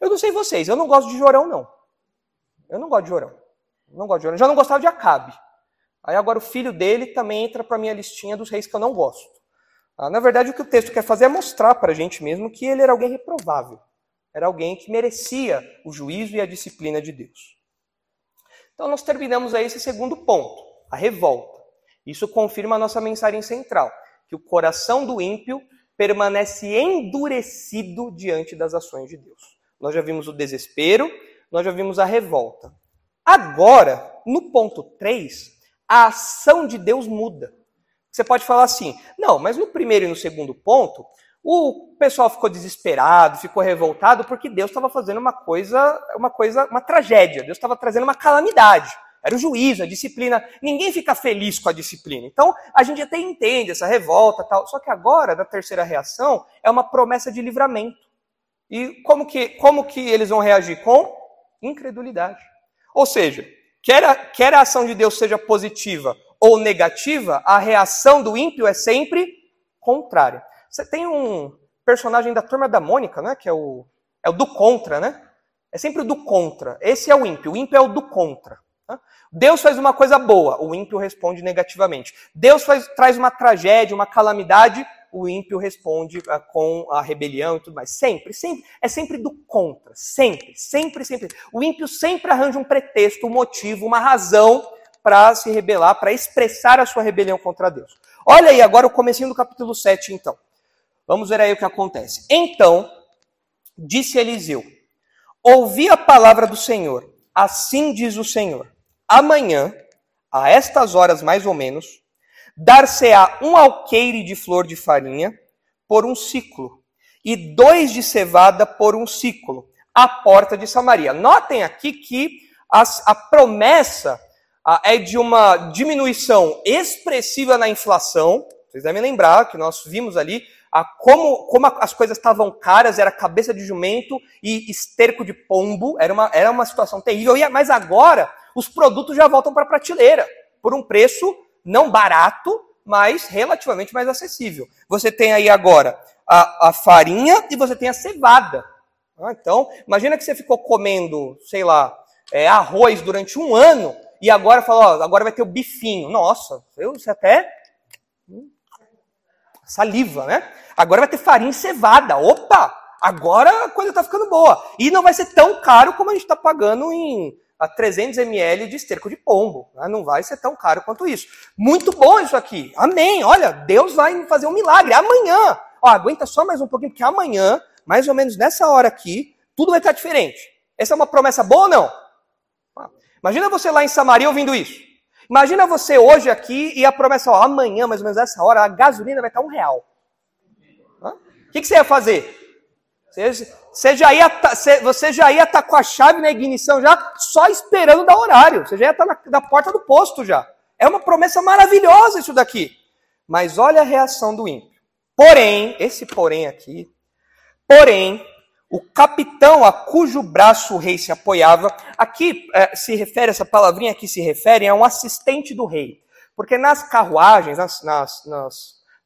S1: Eu não sei vocês, eu não gosto de Jorão, não. Eu não gosto de Jorão. não gosto de Jorão. Já não gostava de Acabe. Aí agora o filho dele também entra para minha listinha dos reis que eu não gosto. Ah, na verdade, o que o texto quer fazer é mostrar para a gente mesmo que ele era alguém reprovável. Era alguém que merecia o juízo e a disciplina de Deus. Então nós terminamos aí esse segundo ponto, a revolta. Isso confirma a nossa mensagem central, que o coração do ímpio permanece endurecido diante das ações de Deus. Nós já vimos o desespero, nós já vimos a revolta. Agora, no ponto 3, a ação de Deus muda. Você pode falar assim, não, mas no primeiro e no segundo ponto, o pessoal ficou desesperado, ficou revoltado porque Deus estava fazendo uma coisa, uma coisa, uma tragédia. Deus estava trazendo uma calamidade. Era o juízo, a disciplina. Ninguém fica feliz com a disciplina. Então, a gente até entende essa revolta, tal. Só que agora, na terceira reação, é uma promessa de livramento. E como que, como que eles vão reagir com incredulidade? Ou seja, quer a, quer a ação de Deus seja positiva ou negativa, a reação do ímpio é sempre contrária. Você tem um personagem da turma da Mônica, né? Que é o, é o do contra, né? É sempre o do contra. Esse é o ímpio. O ímpio é o do contra. Tá? Deus faz uma coisa boa, o ímpio responde negativamente. Deus faz, traz uma tragédia, uma calamidade, o ímpio responde uh, com a rebelião e tudo mais. Sempre, sempre. É sempre do contra. Sempre, sempre, sempre. O ímpio sempre arranja um pretexto, um motivo, uma razão para se rebelar, para expressar a sua rebelião contra Deus. Olha aí agora o comecinho do capítulo 7, então. Vamos ver aí o que acontece. Então, disse Eliseu: Ouvi a palavra do Senhor. Assim diz o Senhor: Amanhã, a estas horas mais ou menos, dar-se-á um alqueire de flor de farinha por um ciclo, e dois de cevada por um ciclo, à porta de Samaria. Notem aqui que a, a promessa é de uma diminuição expressiva na inflação. Vocês devem lembrar que nós vimos ali a, como, como as coisas estavam caras, era cabeça de jumento e esterco de pombo, era uma, era uma situação terrível. Mas agora os produtos já voltam para a prateleira, por um preço não barato, mas relativamente mais acessível. Você tem aí agora a, a farinha e você tem a cevada. Ah, então, imagina que você ficou comendo, sei lá, é, arroz durante um ano e agora fala, ó, agora vai ter o bifinho. Nossa, eu, você até saliva, né? Agora vai ter farinha cevada. Opa! Agora a coisa está ficando boa. E não vai ser tão caro como a gente está pagando em a 300 ml de esterco de pombo. Né? Não vai ser tão caro quanto isso. Muito bom isso aqui. Amém. Olha, Deus vai fazer um milagre. Amanhã. Ó, aguenta só mais um pouquinho, porque amanhã, mais ou menos nessa hora aqui, tudo vai estar diferente. Essa é uma promessa boa ou não? Imagina você lá em Samaria ouvindo isso. Imagina você hoje aqui e a promessa, ó, amanhã, mais ou menos nessa hora, a gasolina vai estar um real. O que, que você ia fazer? Você, você já ia tá, você já ia estar tá com a chave na ignição já, só esperando dar horário. Você já ia estar tá na, na porta do posto já. É uma promessa maravilhosa isso daqui. Mas olha a reação do ímpio. Porém, esse porém aqui, porém, o capitão a cujo braço o rei se apoiava, aqui é, se refere, essa palavrinha aqui se refere a um assistente do rei. Porque nas carruagens, nas, nas, nas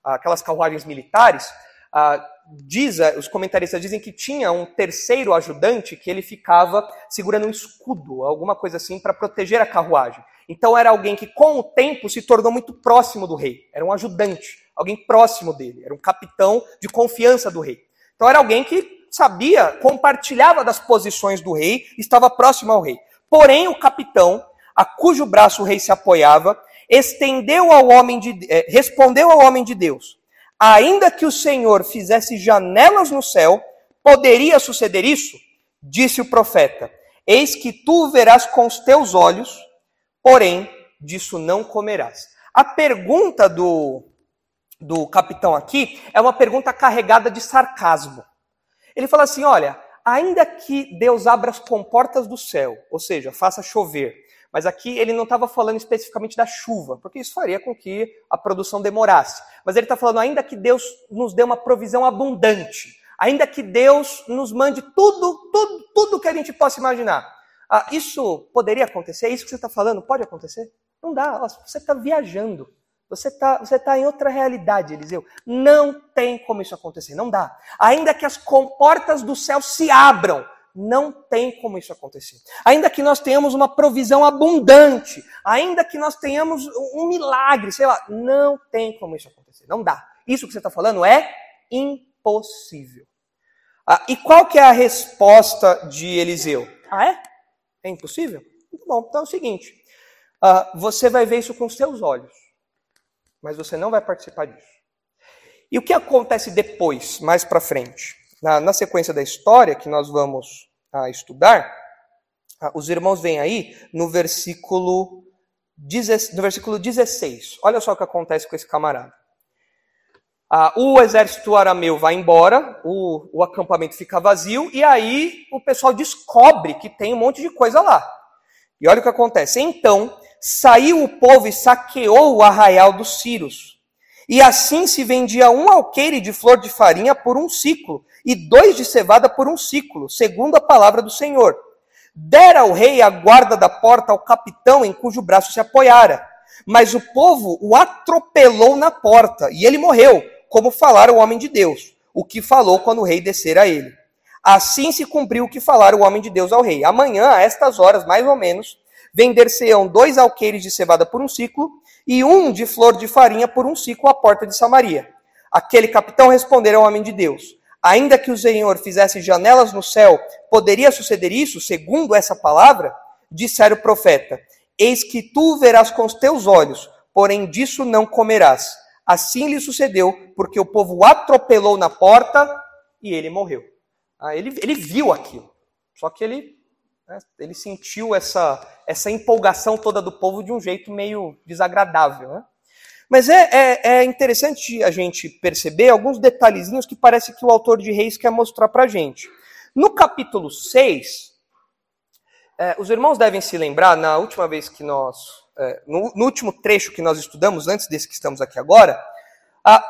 S1: aquelas carruagens militares, ah, diz, eh, os comentaristas dizem que tinha um terceiro ajudante que ele ficava segurando um escudo, alguma coisa assim, para proteger a carruagem. Então era alguém que, com o tempo, se tornou muito próximo do rei. Era um ajudante, alguém próximo dele. Era um capitão de confiança do rei. Então era alguém que sabia, compartilhava das posições do rei, estava próximo ao rei. Porém, o capitão, a cujo braço o rei se apoiava, estendeu ao homem de, eh, respondeu ao homem de Deus: Ainda que o Senhor fizesse janelas no céu, poderia suceder isso? Disse o profeta: Eis que tu verás com os teus olhos, porém disso não comerás. A pergunta do, do capitão aqui é uma pergunta carregada de sarcasmo. Ele fala assim: olha, ainda que Deus abra as comportas do céu, ou seja, faça chover, mas aqui ele não estava falando especificamente da chuva, porque isso faria com que a produção demorasse. Mas ele está falando, ainda que Deus nos dê uma provisão abundante, ainda que Deus nos mande tudo, tudo, tudo que a gente possa imaginar. Ah, isso poderia acontecer? É isso que você está falando? Pode acontecer? Não dá. Você está viajando. Você está você tá em outra realidade, Eliseu. Não tem como isso acontecer. Não dá. Ainda que as comportas do céu se abram, não tem como isso acontecer. Ainda que nós tenhamos uma provisão abundante, ainda que nós tenhamos um milagre, sei lá, não tem como isso acontecer. Não dá. Isso que você está falando é impossível. Ah, e qual que é a resposta de Eliseu? Ah, é? É impossível? Bom, então é o seguinte: ah, você vai ver isso com os seus olhos, mas você não vai participar disso. E o que acontece depois, mais para frente? Na, na, sequência da história que nós vamos ah, estudar, ah, os irmãos vêm aí no versículo, no versículo 16. Olha só o que acontece com esse camarada. Ah, o exército arameu vai embora, o, o acampamento fica vazio, e aí o pessoal descobre que tem um monte de coisa lá. E olha o que acontece. Então saiu o povo e saqueou o arraial dos Círios e assim se vendia um alqueire de flor de farinha por um ciclo, e dois de cevada por um ciclo, segundo a palavra do Senhor. Dera o rei a guarda da porta ao capitão em cujo braço se apoiara. Mas o povo o atropelou na porta, e ele morreu, como falara o homem de Deus, o que falou quando o rei descer a ele. Assim se cumpriu o que falara o homem de Deus ao rei. Amanhã, a estas horas, mais ou menos, vender-se-ão dois alqueires de cevada por um ciclo, e um de flor de farinha por um ciclo à porta de Samaria. Aquele capitão respondeu ao homem de Deus: Ainda que o Senhor fizesse janelas no céu, poderia suceder isso, segundo essa palavra? Dissera o profeta: Eis que tu verás com os teus olhos, porém disso não comerás. Assim lhe sucedeu, porque o povo atropelou na porta e ele morreu. Ah, ele, ele viu aquilo. Só que ele, né, ele sentiu essa, essa empolgação toda do povo de um jeito meio desagradável. Né? Mas é, é, é, interessante a gente perceber alguns detalhezinhos que parece que o autor de Reis quer mostrar para a gente. No capítulo 6, é, os irmãos devem se lembrar, na última vez que nós, é, no, no, último trecho que nós estudamos, antes desse que estamos aqui agora,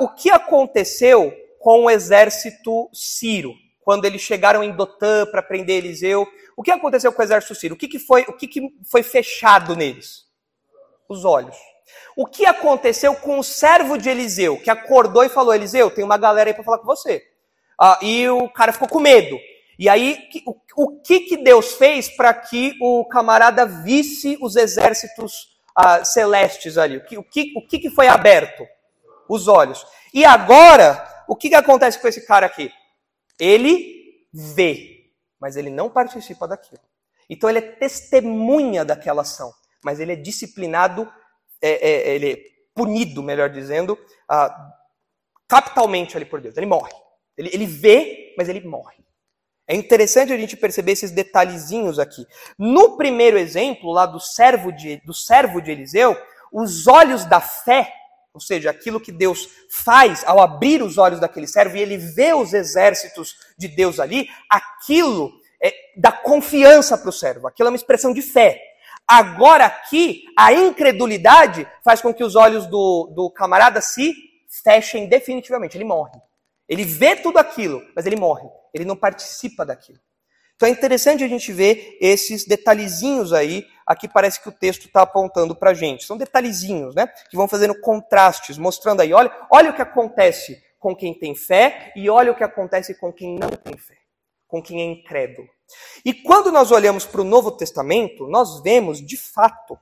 S1: o que aconteceu com o exército sírio, quando eles chegaram em Dotã para prender Eliseu. O que aconteceu com o exército sírio? O que, que, foi, o que, que foi fechado neles? Os olhos. O que aconteceu com o servo de Eliseu, que acordou e falou: Eliseu, tem uma galera aí para falar com você. Ah, e o cara ficou com medo. E aí, o, que, que Deus fez para que o camarada visse os exércitos ah, celestes ali? O que, o, que, o que, que foi aberto? Os olhos. E agora, o que, que acontece com esse cara aqui? Ele vê, mas ele não participa daquilo. Então ele é testemunha daquela ação, mas ele é disciplinado, é, é, ele é punido, melhor dizendo, ah, capitalmente ali por Deus. Ele morre. Ele, ele vê, mas ele morre. É interessante a gente perceber esses detalhezinhos aqui. No primeiro exemplo, lá do servo de, do servo de Eliseu, os olhos da fé, ou seja, aquilo que Deus faz ao abrir os olhos daquele servo e ele vê os exércitos de Deus ali, aquilo é, dá confiança para o servo, aquilo é uma expressão de fé. Agora aqui, a incredulidade faz com que os olhos do, do camarada se fechem definitivamente, ele morre. Ele vê tudo aquilo, mas ele morre. Ele não participa daquilo. Então é interessante a gente ver esses detalhezinhos aí. Aqui parece que o texto está apontando para a gente. São detalhezinhos, né? Que vão fazendo contrastes, mostrando aí, olha, olha o que acontece com quem tem fé e olha o que acontece com quem não tem fé, com quem é incrédulo. E quando nós olhamos para o Novo Testamento, nós vemos de fato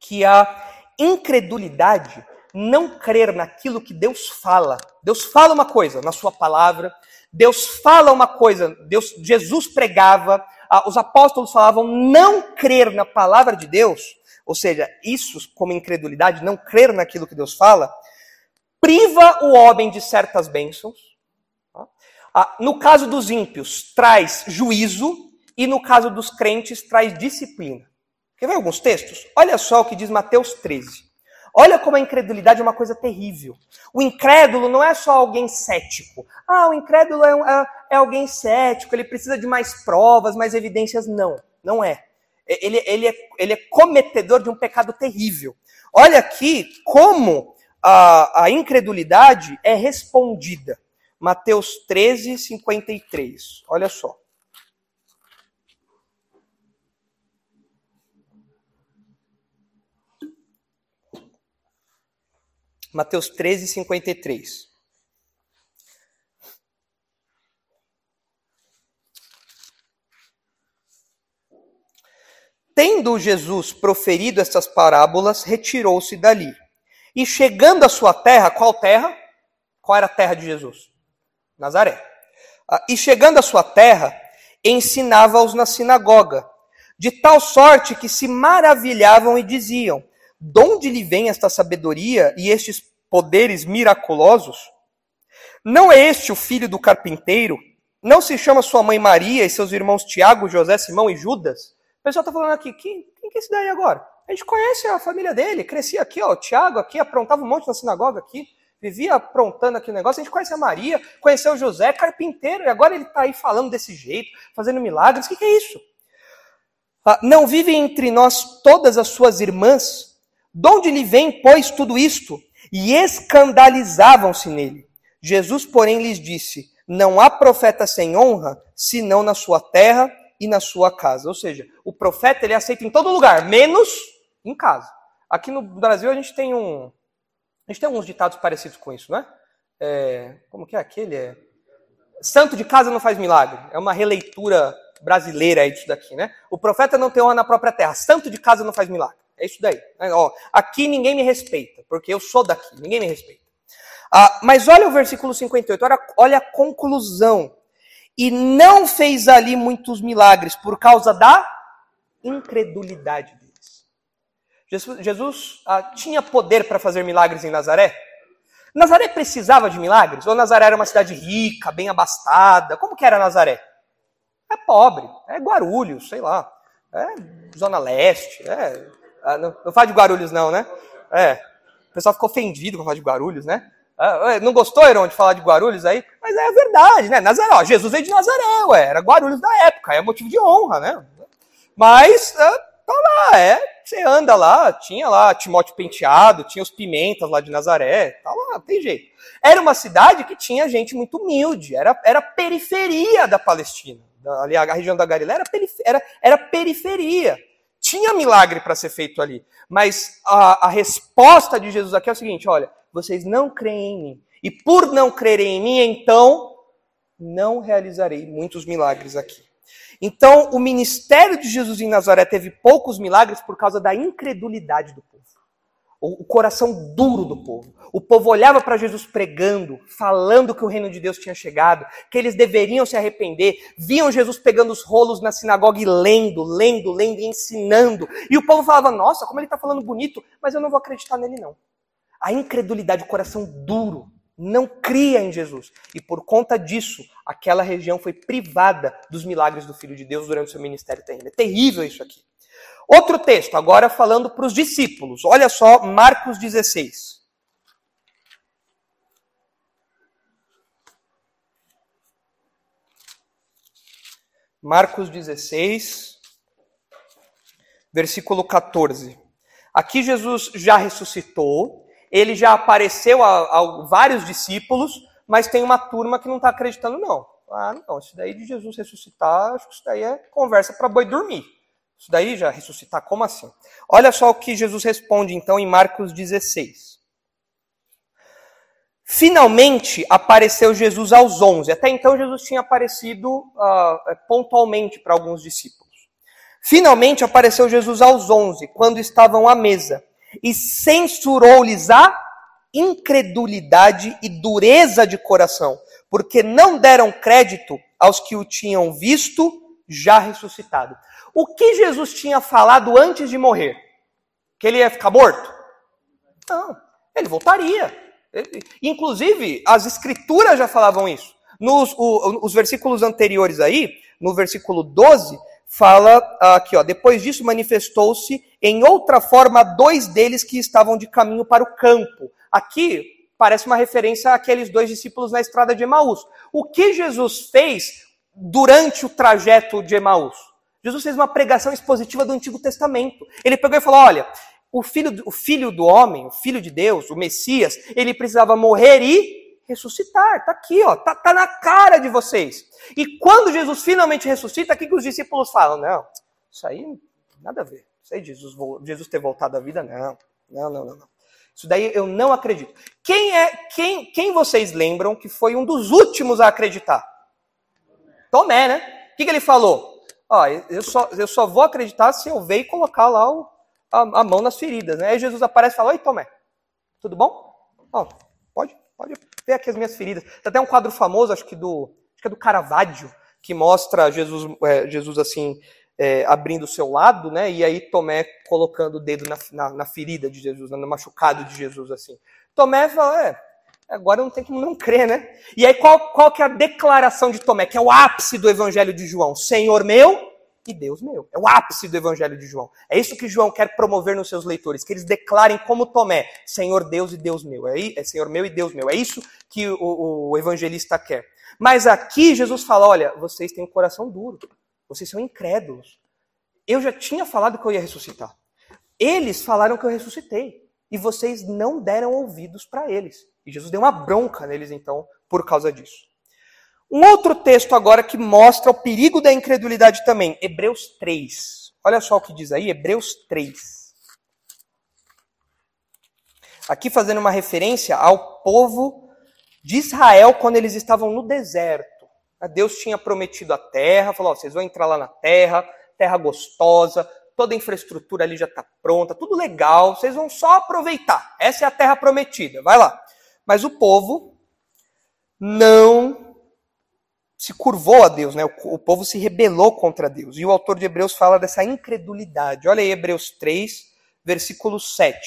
S1: que a incredulidade não crer naquilo que Deus fala. Deus fala uma coisa na sua palavra, Deus fala uma coisa, Deus, Jesus pregava, os apóstolos falavam não crer na palavra de Deus, ou seja, isso como incredulidade, não crer naquilo que Deus fala, priva o homem de certas bênçãos. Tá? No caso dos ímpios, traz juízo, e no caso dos crentes, traz disciplina. Quer ver alguns textos? Olha só o que diz Mateus 13. Olha como a incredulidade é uma coisa terrível. O incrédulo não é só alguém cético. Ah, o incrédulo é, é, é alguém cético, ele precisa de mais provas, mais evidências. Não, não é. Ele, ele, é. ele é cometedor de um pecado terrível. Olha aqui como a, a incredulidade é respondida. Mateus 13, 53. Olha só. Mateus 13, 53. Tendo Jesus proferido estas parábolas, retirou-se dali. E chegando à sua terra, qual terra? Qual era a terra de Jesus? Nazaré. Ah, e chegando à sua terra, ensinava-os na sinagoga, de tal sorte que se maravilhavam e diziam: de onde lhe vem esta sabedoria e estes poderes miraculosos? Não é este o filho do carpinteiro? Não se chama sua mãe Maria e seus irmãos Tiago, José, Simão e Judas? O pessoal está falando aqui, quem, quem que é esse daí agora? A gente conhece a família dele, crescia aqui, ó, o Tiago aqui, aprontava um monte na sinagoga aqui, vivia aprontando aqui o negócio. A gente conhece a Maria, conheceu o José, carpinteiro, e agora ele está aí falando desse jeito, fazendo milagres. O que, que é isso? Ah, não vivem entre nós todas as suas irmãs? De onde lhe vem, pois, tudo isto? E escandalizavam-se nele. Jesus, porém, lhes disse: Não há profeta sem honra, senão na sua terra e na sua casa. Ou seja, o profeta ele é aceita em todo lugar, menos em casa. Aqui no Brasil a gente tem um. A gente tem alguns ditados parecidos com isso, né? É, como que é aquele? É, Santo de casa não faz milagre. É uma releitura brasileira aí disso daqui, né? O profeta não tem honra na própria terra. Santo de casa não faz milagre. É isso daí. É, ó, aqui ninguém me respeita, porque eu sou daqui, ninguém me respeita. Ah, mas olha o versículo 58, olha, olha a conclusão. E não fez ali muitos milagres por causa da incredulidade deles. Jesus, Jesus ah, tinha poder para fazer milagres em Nazaré? Nazaré precisava de milagres? Ou Nazaré era uma cidade rica, bem abastada? Como que era Nazaré? É pobre, é Guarulhos, sei lá, é Zona Leste, é... Ah, não, não fala de Guarulhos não, né? É, o pessoal ficou ofendido com falar de Guarulhos, né? Ah, não gostou, Heron, de falar de Guarulhos aí? Mas é verdade, né? Nazaré, ó, Jesus veio de Nazaré, ué, era Guarulhos da época, é motivo de honra, né? Mas ah, tá lá, é, você anda lá, tinha lá Timóteo Penteado, tinha os Pimentas lá de Nazaré, tá lá, tem jeito. Era uma cidade que tinha gente muito humilde, era, era periferia da Palestina. Ali a região da Galileia era, era, era periferia. Tinha milagre para ser feito ali. Mas a, a resposta de Jesus aqui é o seguinte: olha, vocês não creem em mim. E por não crerem em mim, então não realizarei muitos milagres aqui. Então, o ministério de Jesus em Nazaré teve poucos milagres por causa da incredulidade do povo. O coração duro do povo. O povo olhava para Jesus pregando, falando que o reino de Deus tinha chegado, que eles deveriam se arrepender. Viam Jesus pegando os rolos na sinagoga e lendo, lendo, lendo e ensinando. E o povo falava: Nossa, como ele está falando bonito, mas eu não vou acreditar nele, não. A incredulidade, o coração duro, não cria em Jesus. E por conta disso, aquela região foi privada dos milagres do Filho de Deus durante o seu ministério terreno. É terrível isso aqui. Outro texto, agora falando para os discípulos. Olha só, Marcos 16. Marcos 16, versículo 14. Aqui Jesus já ressuscitou, ele já apareceu a, a vários discípulos, mas tem uma turma que não está acreditando, não. Ah, não, isso daí de Jesus ressuscitar, acho que isso daí é conversa para boi dormir. Isso daí já ressuscitar, como assim? Olha só o que Jesus responde então em Marcos 16. Finalmente apareceu Jesus aos onze. Até então Jesus tinha aparecido uh, pontualmente para alguns discípulos. Finalmente apareceu Jesus aos onze, quando estavam à mesa e censurou-lhes a incredulidade e dureza de coração, porque não deram crédito aos que o tinham visto já ressuscitado. O que Jesus tinha falado antes de morrer? Que ele ia ficar morto? Não, ele voltaria. inclusive, as escrituras já falavam isso. Nos o, os versículos anteriores aí, no versículo 12, fala aqui, ó, depois disso manifestou-se em outra forma dois deles que estavam de caminho para o campo. Aqui parece uma referência àqueles dois discípulos na estrada de Emaús. O que Jesus fez durante o trajeto de Emaús? Jesus fez uma pregação expositiva do Antigo Testamento. Ele pegou e falou: olha, o filho, o filho do homem, o filho de Deus, o Messias, ele precisava morrer e ressuscitar. Está aqui, ó, tá, tá, na cara de vocês. E quando Jesus finalmente ressuscita, aqui que os discípulos falam, não, isso aí nada a ver. Isso aí Jesus, Jesus ter voltado à vida, não. Não, não, não, não. Isso daí eu não acredito. Quem é, quem, quem vocês lembram que foi um dos últimos a acreditar? Tomé, né? O que, que ele falou? Ó, eu só, eu só vou acreditar se eu ver e colocar lá o, a, a, mão nas feridas, né? Aí Jesus aparece e fala, oi Tomé, tudo bom? Ó, pode, pode ver aqui as minhas feridas. Tem até um quadro famoso, acho que do, acho que é do Caravaggio, que mostra Jesus, é, Jesus assim, é, abrindo o seu lado, né? E aí Tomé colocando o dedo na, na, na ferida de Jesus, no machucado de Jesus, assim. Tomé fala, é, agora não tem como não crer, né? E aí qual, qual que é a declaração de Tomé, que é o ápice do evangelho de João? Senhor meu e Deus meu. É o ápice do Evangelho de João. É isso que João quer promover nos seus leitores, que eles declarem como Tomé, Senhor Deus e Deus meu. É, é Senhor meu e Deus meu. É isso que o, o evangelista quer. Mas aqui Jesus fala: olha, vocês têm um coração duro, vocês são incrédulos. Eu já tinha falado que eu ia ressuscitar. Eles falaram que eu ressuscitei. E vocês não deram ouvidos para eles. E Jesus deu uma bronca neles, então, por causa disso. Um outro texto agora que mostra o perigo da incredulidade também, Hebreus 3. Olha só o que diz aí, Hebreus 3. Aqui fazendo uma referência ao povo de Israel quando eles estavam no deserto. Deus tinha prometido a terra, falou: vocês vão entrar lá na terra, terra gostosa, toda a infraestrutura ali já está pronta, tudo legal, vocês vão só aproveitar. Essa é a terra prometida, vai lá. Mas o povo não se curvou a Deus, né? O, o, povo se rebelou contra Deus. E o autor de Hebreus fala dessa incredulidade. Olha aí Hebreus 3, versículo 7.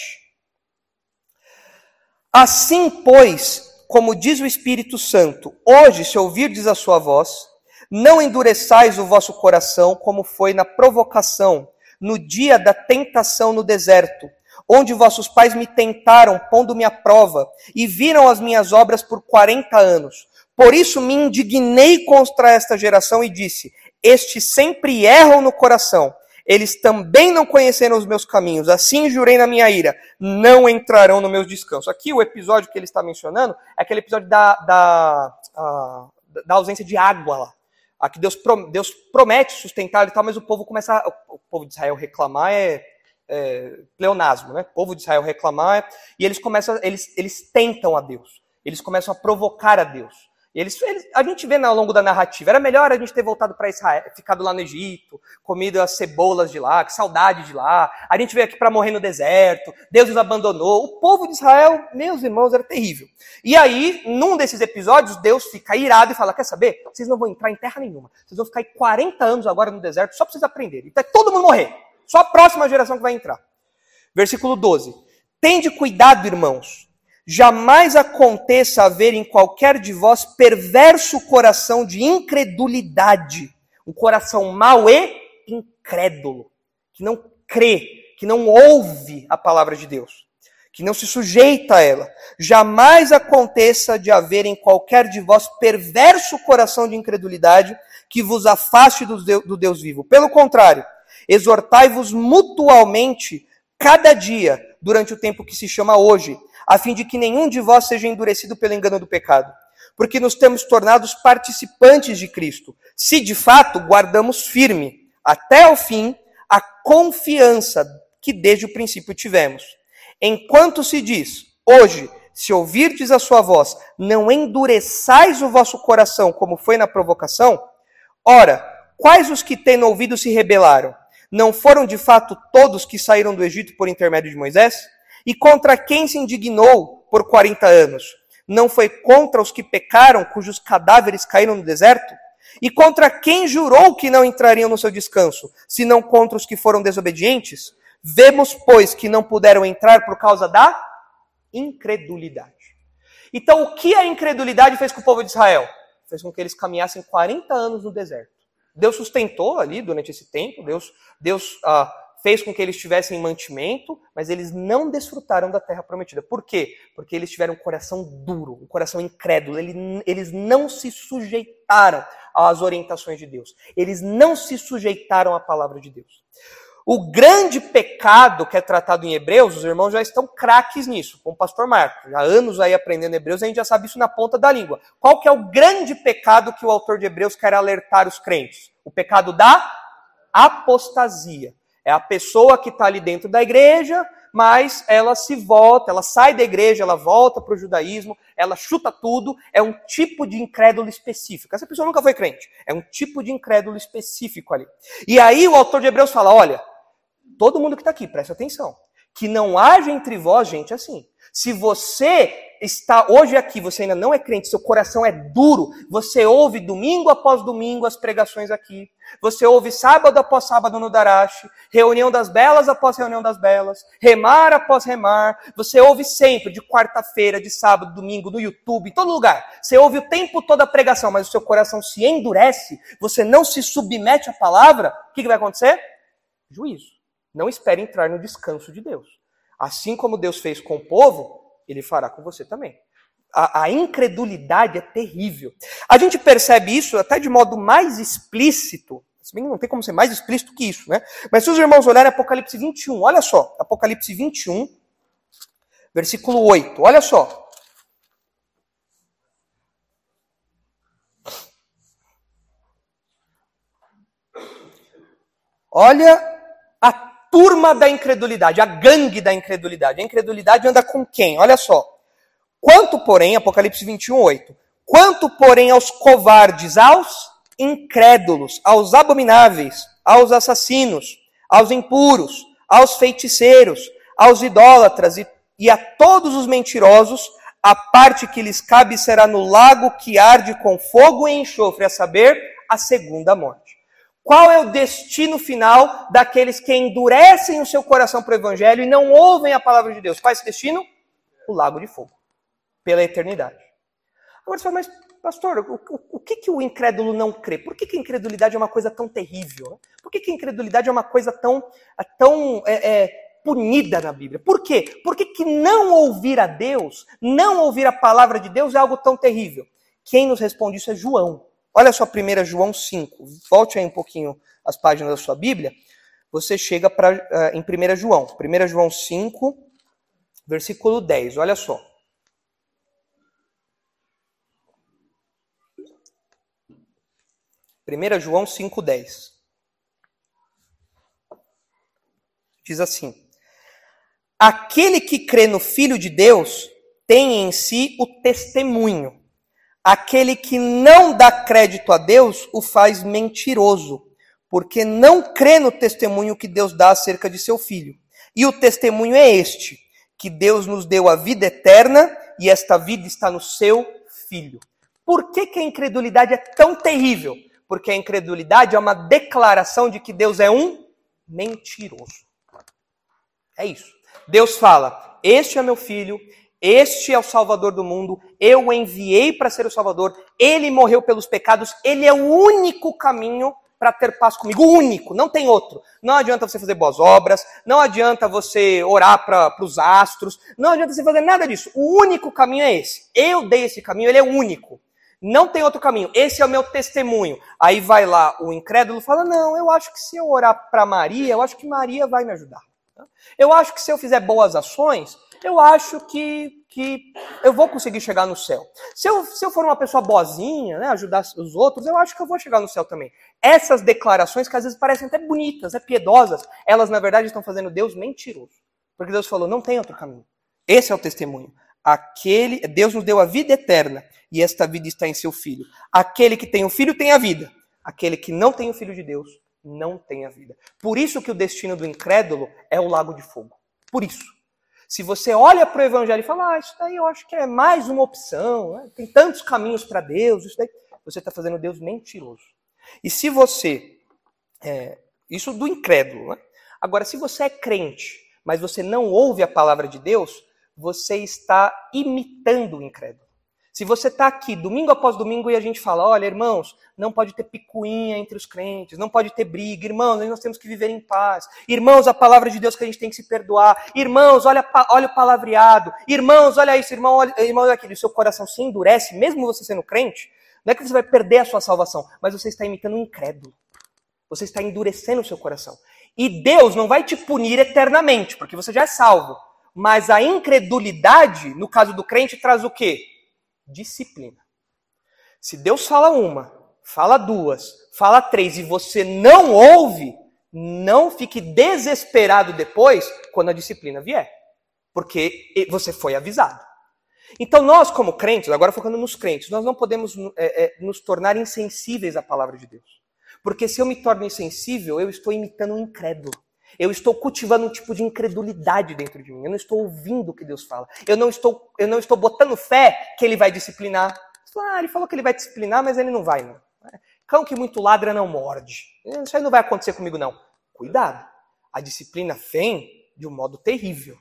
S1: Assim, pois, como diz o Espírito Santo, hoje, se ouvirdes a sua voz, não endureçais o vosso coração, como foi na provocação, no dia da tentação no deserto, onde vossos pais me tentaram, pondo-me à prova, e viram as minhas obras por quarenta anos. Por isso me indignei contra esta geração e disse: Estes sempre erram no coração. Eles também não conheceram os meus caminhos. Assim jurei na minha ira: não entrarão no meu descanso. Aqui o episódio que ele está mencionando é aquele episódio da, da, a, da ausência de água lá. Aqui Deus, Deus promete sustentar e tal, mas o povo começa. O povo de Israel reclamar é, é pleonasmo, né? O povo de Israel reclamar e eles começam, eles, eles tentam a Deus. Eles começam a provocar a Deus. Eles, eles, a gente vê ao longo da narrativa, era melhor a gente ter voltado para Israel, ficado lá no Egito, comido as cebolas de lá, que saudade de lá. A gente veio aqui para morrer no deserto, Deus nos abandonou. O povo de Israel, meus irmãos, era terrível. E aí, num desses episódios, Deus fica irado e fala: Quer saber? Vocês não vão entrar em terra nenhuma. Vocês vão ficar 40 anos agora no deserto só para vocês aprenderem. Então, todo mundo morrer. Só a próxima geração que vai entrar. Versículo 12: Tende cuidado, irmãos jamais aconteça haver em qualquer de vós perverso coração de incredulidade, um coração mau e incrédulo, que não crê, que não ouve a palavra de Deus, que não se sujeita a ela. Jamais aconteça de haver em qualquer de vós perverso coração de incredulidade que vos afaste do Deus vivo. Pelo contrário, exortai-vos mutualmente cada dia durante o tempo que se chama hoje a fim de que nenhum de vós seja endurecido pelo engano do pecado. Porque nos temos tornados participantes de Cristo, se de fato guardamos firme, até ao fim, a confiança que desde o princípio tivemos. Enquanto se diz, hoje, se ouvirdes a sua voz, não endureçais o vosso coração, como foi na provocação, ora, quais os que tendo ouvido se rebelaram? Não foram de fato todos que saíram do Egito por intermédio de Moisés? E contra quem se indignou por 40 anos? Não foi contra os que pecaram, cujos cadáveres caíram no deserto? E contra quem jurou que não entrariam no seu descanso, senão contra os que foram desobedientes? Vemos, pois, que não puderam entrar por causa da incredulidade. Então, o que a incredulidade fez com o povo de Israel? Fez com que eles caminhassem 40 anos no deserto. Deus sustentou ali durante esse tempo, Deus, Deus ah, fez com que eles tivessem mantimento, mas eles não desfrutaram da terra prometida. Por quê? Porque eles tiveram um coração duro, um coração incrédulo. Eles não se sujeitaram às orientações de Deus. Eles não se sujeitaram à palavra de Deus. O grande pecado que é tratado em Hebreus, os irmãos já estão craques nisso, com o pastor Marco. Já há anos aí aprendendo Hebreus, a gente já sabe isso na ponta da língua. Qual que é o grande pecado que o autor de Hebreus quer alertar os crentes? O pecado da apostasia. É a pessoa que está ali dentro da igreja, mas ela se volta, ela sai da igreja, ela volta para o judaísmo, ela chuta tudo. É um tipo de incrédulo específico. Essa pessoa nunca foi crente. É um tipo de incrédulo específico ali. E aí o autor de Hebreus fala: olha, todo mundo que está aqui, presta atenção. Que não haja entre vós gente assim. Se você está hoje aqui, você ainda não é crente, seu coração é duro, você ouve domingo após domingo as pregações aqui, você ouve sábado após sábado no Darache, reunião das belas após reunião das belas, remar após remar, você ouve sempre, de quarta-feira, de sábado, domingo, no YouTube, em todo lugar. Você ouve o tempo todo a pregação, mas o seu coração se endurece, você não se submete à palavra, o que, que vai acontecer? Juízo. Não espere entrar no descanso de Deus. Assim como Deus fez com o povo, ele fará com você também. A, a, incredulidade é terrível. A gente percebe isso até de modo mais explícito. Se bem que não tem como ser mais explícito que isso, né? Mas se os irmãos olharem Apocalipse 21, olha só. Apocalipse 21, versículo 8. Olha só. Olha turma da incredulidade, a gangue da incredulidade. A incredulidade anda com quem? Olha só. Quanto, porém, Apocalipse 21, 8. Quanto, porém, aos covardes, aos incrédulos, aos abomináveis, aos assassinos, aos impuros, aos feiticeiros, aos idólatras e, e a todos os mentirosos, a parte que lhes cabe será no lago que arde com fogo e enxofre, a saber, a segunda morte. Qual é o destino final daqueles que endurecem o seu coração para o Evangelho e não ouvem a palavra de Deus? Qual é esse destino? O lago de fogo. pela eternidade. Agora você fala, mas pastor, o, o, o que, que o incrédulo não crê? Por que, que a incredulidade é uma coisa tão terrível? Por que, que a incredulidade é uma coisa tão, é, tão é, é, punida na Bíblia? Por quê? Por que, que não ouvir a Deus, não ouvir a palavra de Deus é algo tão terrível? Quem nos responde isso é João. Olha só 1 João 5. Volte aí um pouquinho as páginas da sua Bíblia. Você chega pra, uh, em 1 João. 1 João 5, versículo 10. Olha só. 1 João 5,10. Diz assim: Aquele que crê no Filho de Deus tem em si o testemunho. Aquele que não dá crédito a Deus o faz mentiroso, porque não crê no testemunho que Deus dá acerca de seu Filho. E o testemunho é este: que Deus nos deu a vida eterna e esta vida está no seu Filho. Por que, que a incredulidade é tão terrível? porque a incredulidade é uma declaração de que Deus é um mentiroso. É isso. Deus fala: Este é meu filho, este é o Salvador do mundo, eu o enviei para ser o Salvador, ele morreu pelos pecados, ele é o único caminho para ter paz comigo, o único, não tem outro. Não adianta você fazer boas obras, não adianta você orar para os astros, não adianta você fazer nada disso. O único caminho é esse. Eu dei esse caminho, ele é único. Não tem outro caminho. Esse é o meu testemunho. Aí vai lá o incrédulo fala: Não, eu acho que se eu orar para Maria, eu acho que Maria vai me ajudar. Eu acho que se eu fizer boas ações, eu acho que, que eu vou conseguir chegar no céu. Se eu, se eu for uma pessoa boazinha, né, ajudar os outros, eu acho que eu vou chegar no céu também. Essas declarações, que às vezes parecem até bonitas, é piedosas, elas na verdade estão fazendo Deus mentiroso. Porque Deus falou: não tem outro caminho. Esse é o testemunho. Aquele, Deus nos deu a vida eterna e esta vida está em seu filho. Aquele que tem o filho tem a vida. Aquele que não tem o filho de Deus não tem a vida. Por isso que o destino do incrédulo é o lago de fogo. Por isso. Se você olha para o evangelho e fala, ah, isso daí eu acho que é mais uma opção, né? tem tantos caminhos para Deus, isso daí, você está fazendo Deus mentiroso. E se você, é, isso do incrédulo, né? agora se você é crente, mas você não ouve a palavra de Deus, você está imitando o incrédulo. Se você está aqui domingo após domingo e a gente fala, olha, irmãos, não pode ter picuinha entre os crentes, não pode ter briga, irmãos, nós temos que viver em paz. Irmãos, a palavra de Deus que a gente tem que se perdoar. Irmãos, olha, olha o palavreado. Irmãos, olha isso, irmão, olha, irmão, olha aquilo. O seu coração se endurece, mesmo você sendo crente. Não é que você vai perder a sua salvação, mas você está imitando um incrédulo. Você está endurecendo o seu coração. E Deus não vai te punir eternamente, porque você já é salvo. Mas a incredulidade, no caso do crente, traz o quê? Disciplina. Se Deus fala uma, fala duas, fala três e você não ouve, não fique desesperado depois quando a disciplina vier. Porque você foi avisado. Então, nós, como crentes, agora focando nos crentes, nós não podemos é, é, nos tornar insensíveis à palavra de Deus. Porque se eu me torno insensível, eu estou imitando um incrédulo. Eu estou cultivando um tipo de incredulidade dentro de mim. Eu não estou ouvindo o que Deus fala. Eu não estou, eu não estou botando fé que Ele vai disciplinar. Ah, ele falou que ele vai disciplinar, mas ele não vai, não. Cão que muito ladra não morde. Isso aí não vai acontecer comigo, não. Cuidado. A disciplina vem de um modo terrível.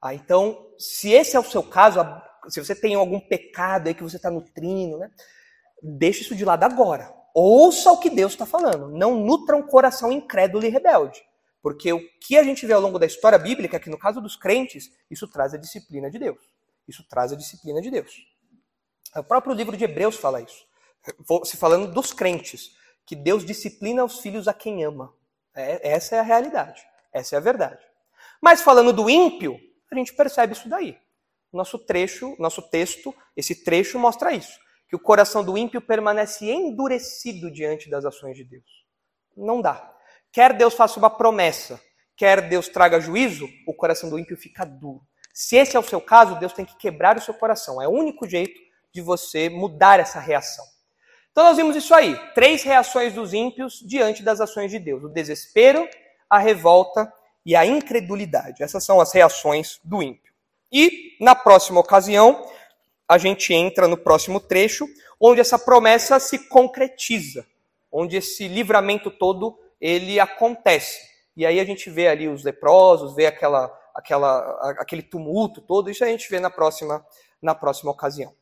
S1: Ah, então, se esse é o seu caso, se você tem algum pecado aí que você está nutrindo, né, deixe isso de lado agora. Ouça o que Deus está falando. Não nutra um coração incrédulo e rebelde. Porque o que a gente vê ao longo da história bíblica, é que no caso dos crentes, isso traz a disciplina de Deus. Isso traz a disciplina de Deus. O próprio livro de Hebreus fala isso. Se falando dos crentes, que Deus disciplina os filhos a quem ama. É, essa é a realidade. Essa é a verdade. Mas falando do ímpio, a gente percebe isso daí. Nosso trecho, nosso texto, esse trecho mostra isso. Que o coração do ímpio permanece endurecido diante das ações de Deus. Não dá. Quer Deus faça uma promessa, quer Deus traga juízo, o coração do ímpio fica duro. Se esse é o seu caso, Deus tem que quebrar o seu coração. É o único jeito de você mudar essa reação. Então nós vimos isso aí, três reações dos ímpios diante das ações de Deus: o desespero, a revolta e a incredulidade. Essas são as reações do ímpio. E na próxima ocasião, a gente entra no próximo trecho, onde essa promessa se concretiza, onde esse livramento todo ele acontece. E aí a gente vê ali os leprosos, vê aquela, aquela, aquele tumulto todo, isso a gente vê na próxima, na próxima ocasião.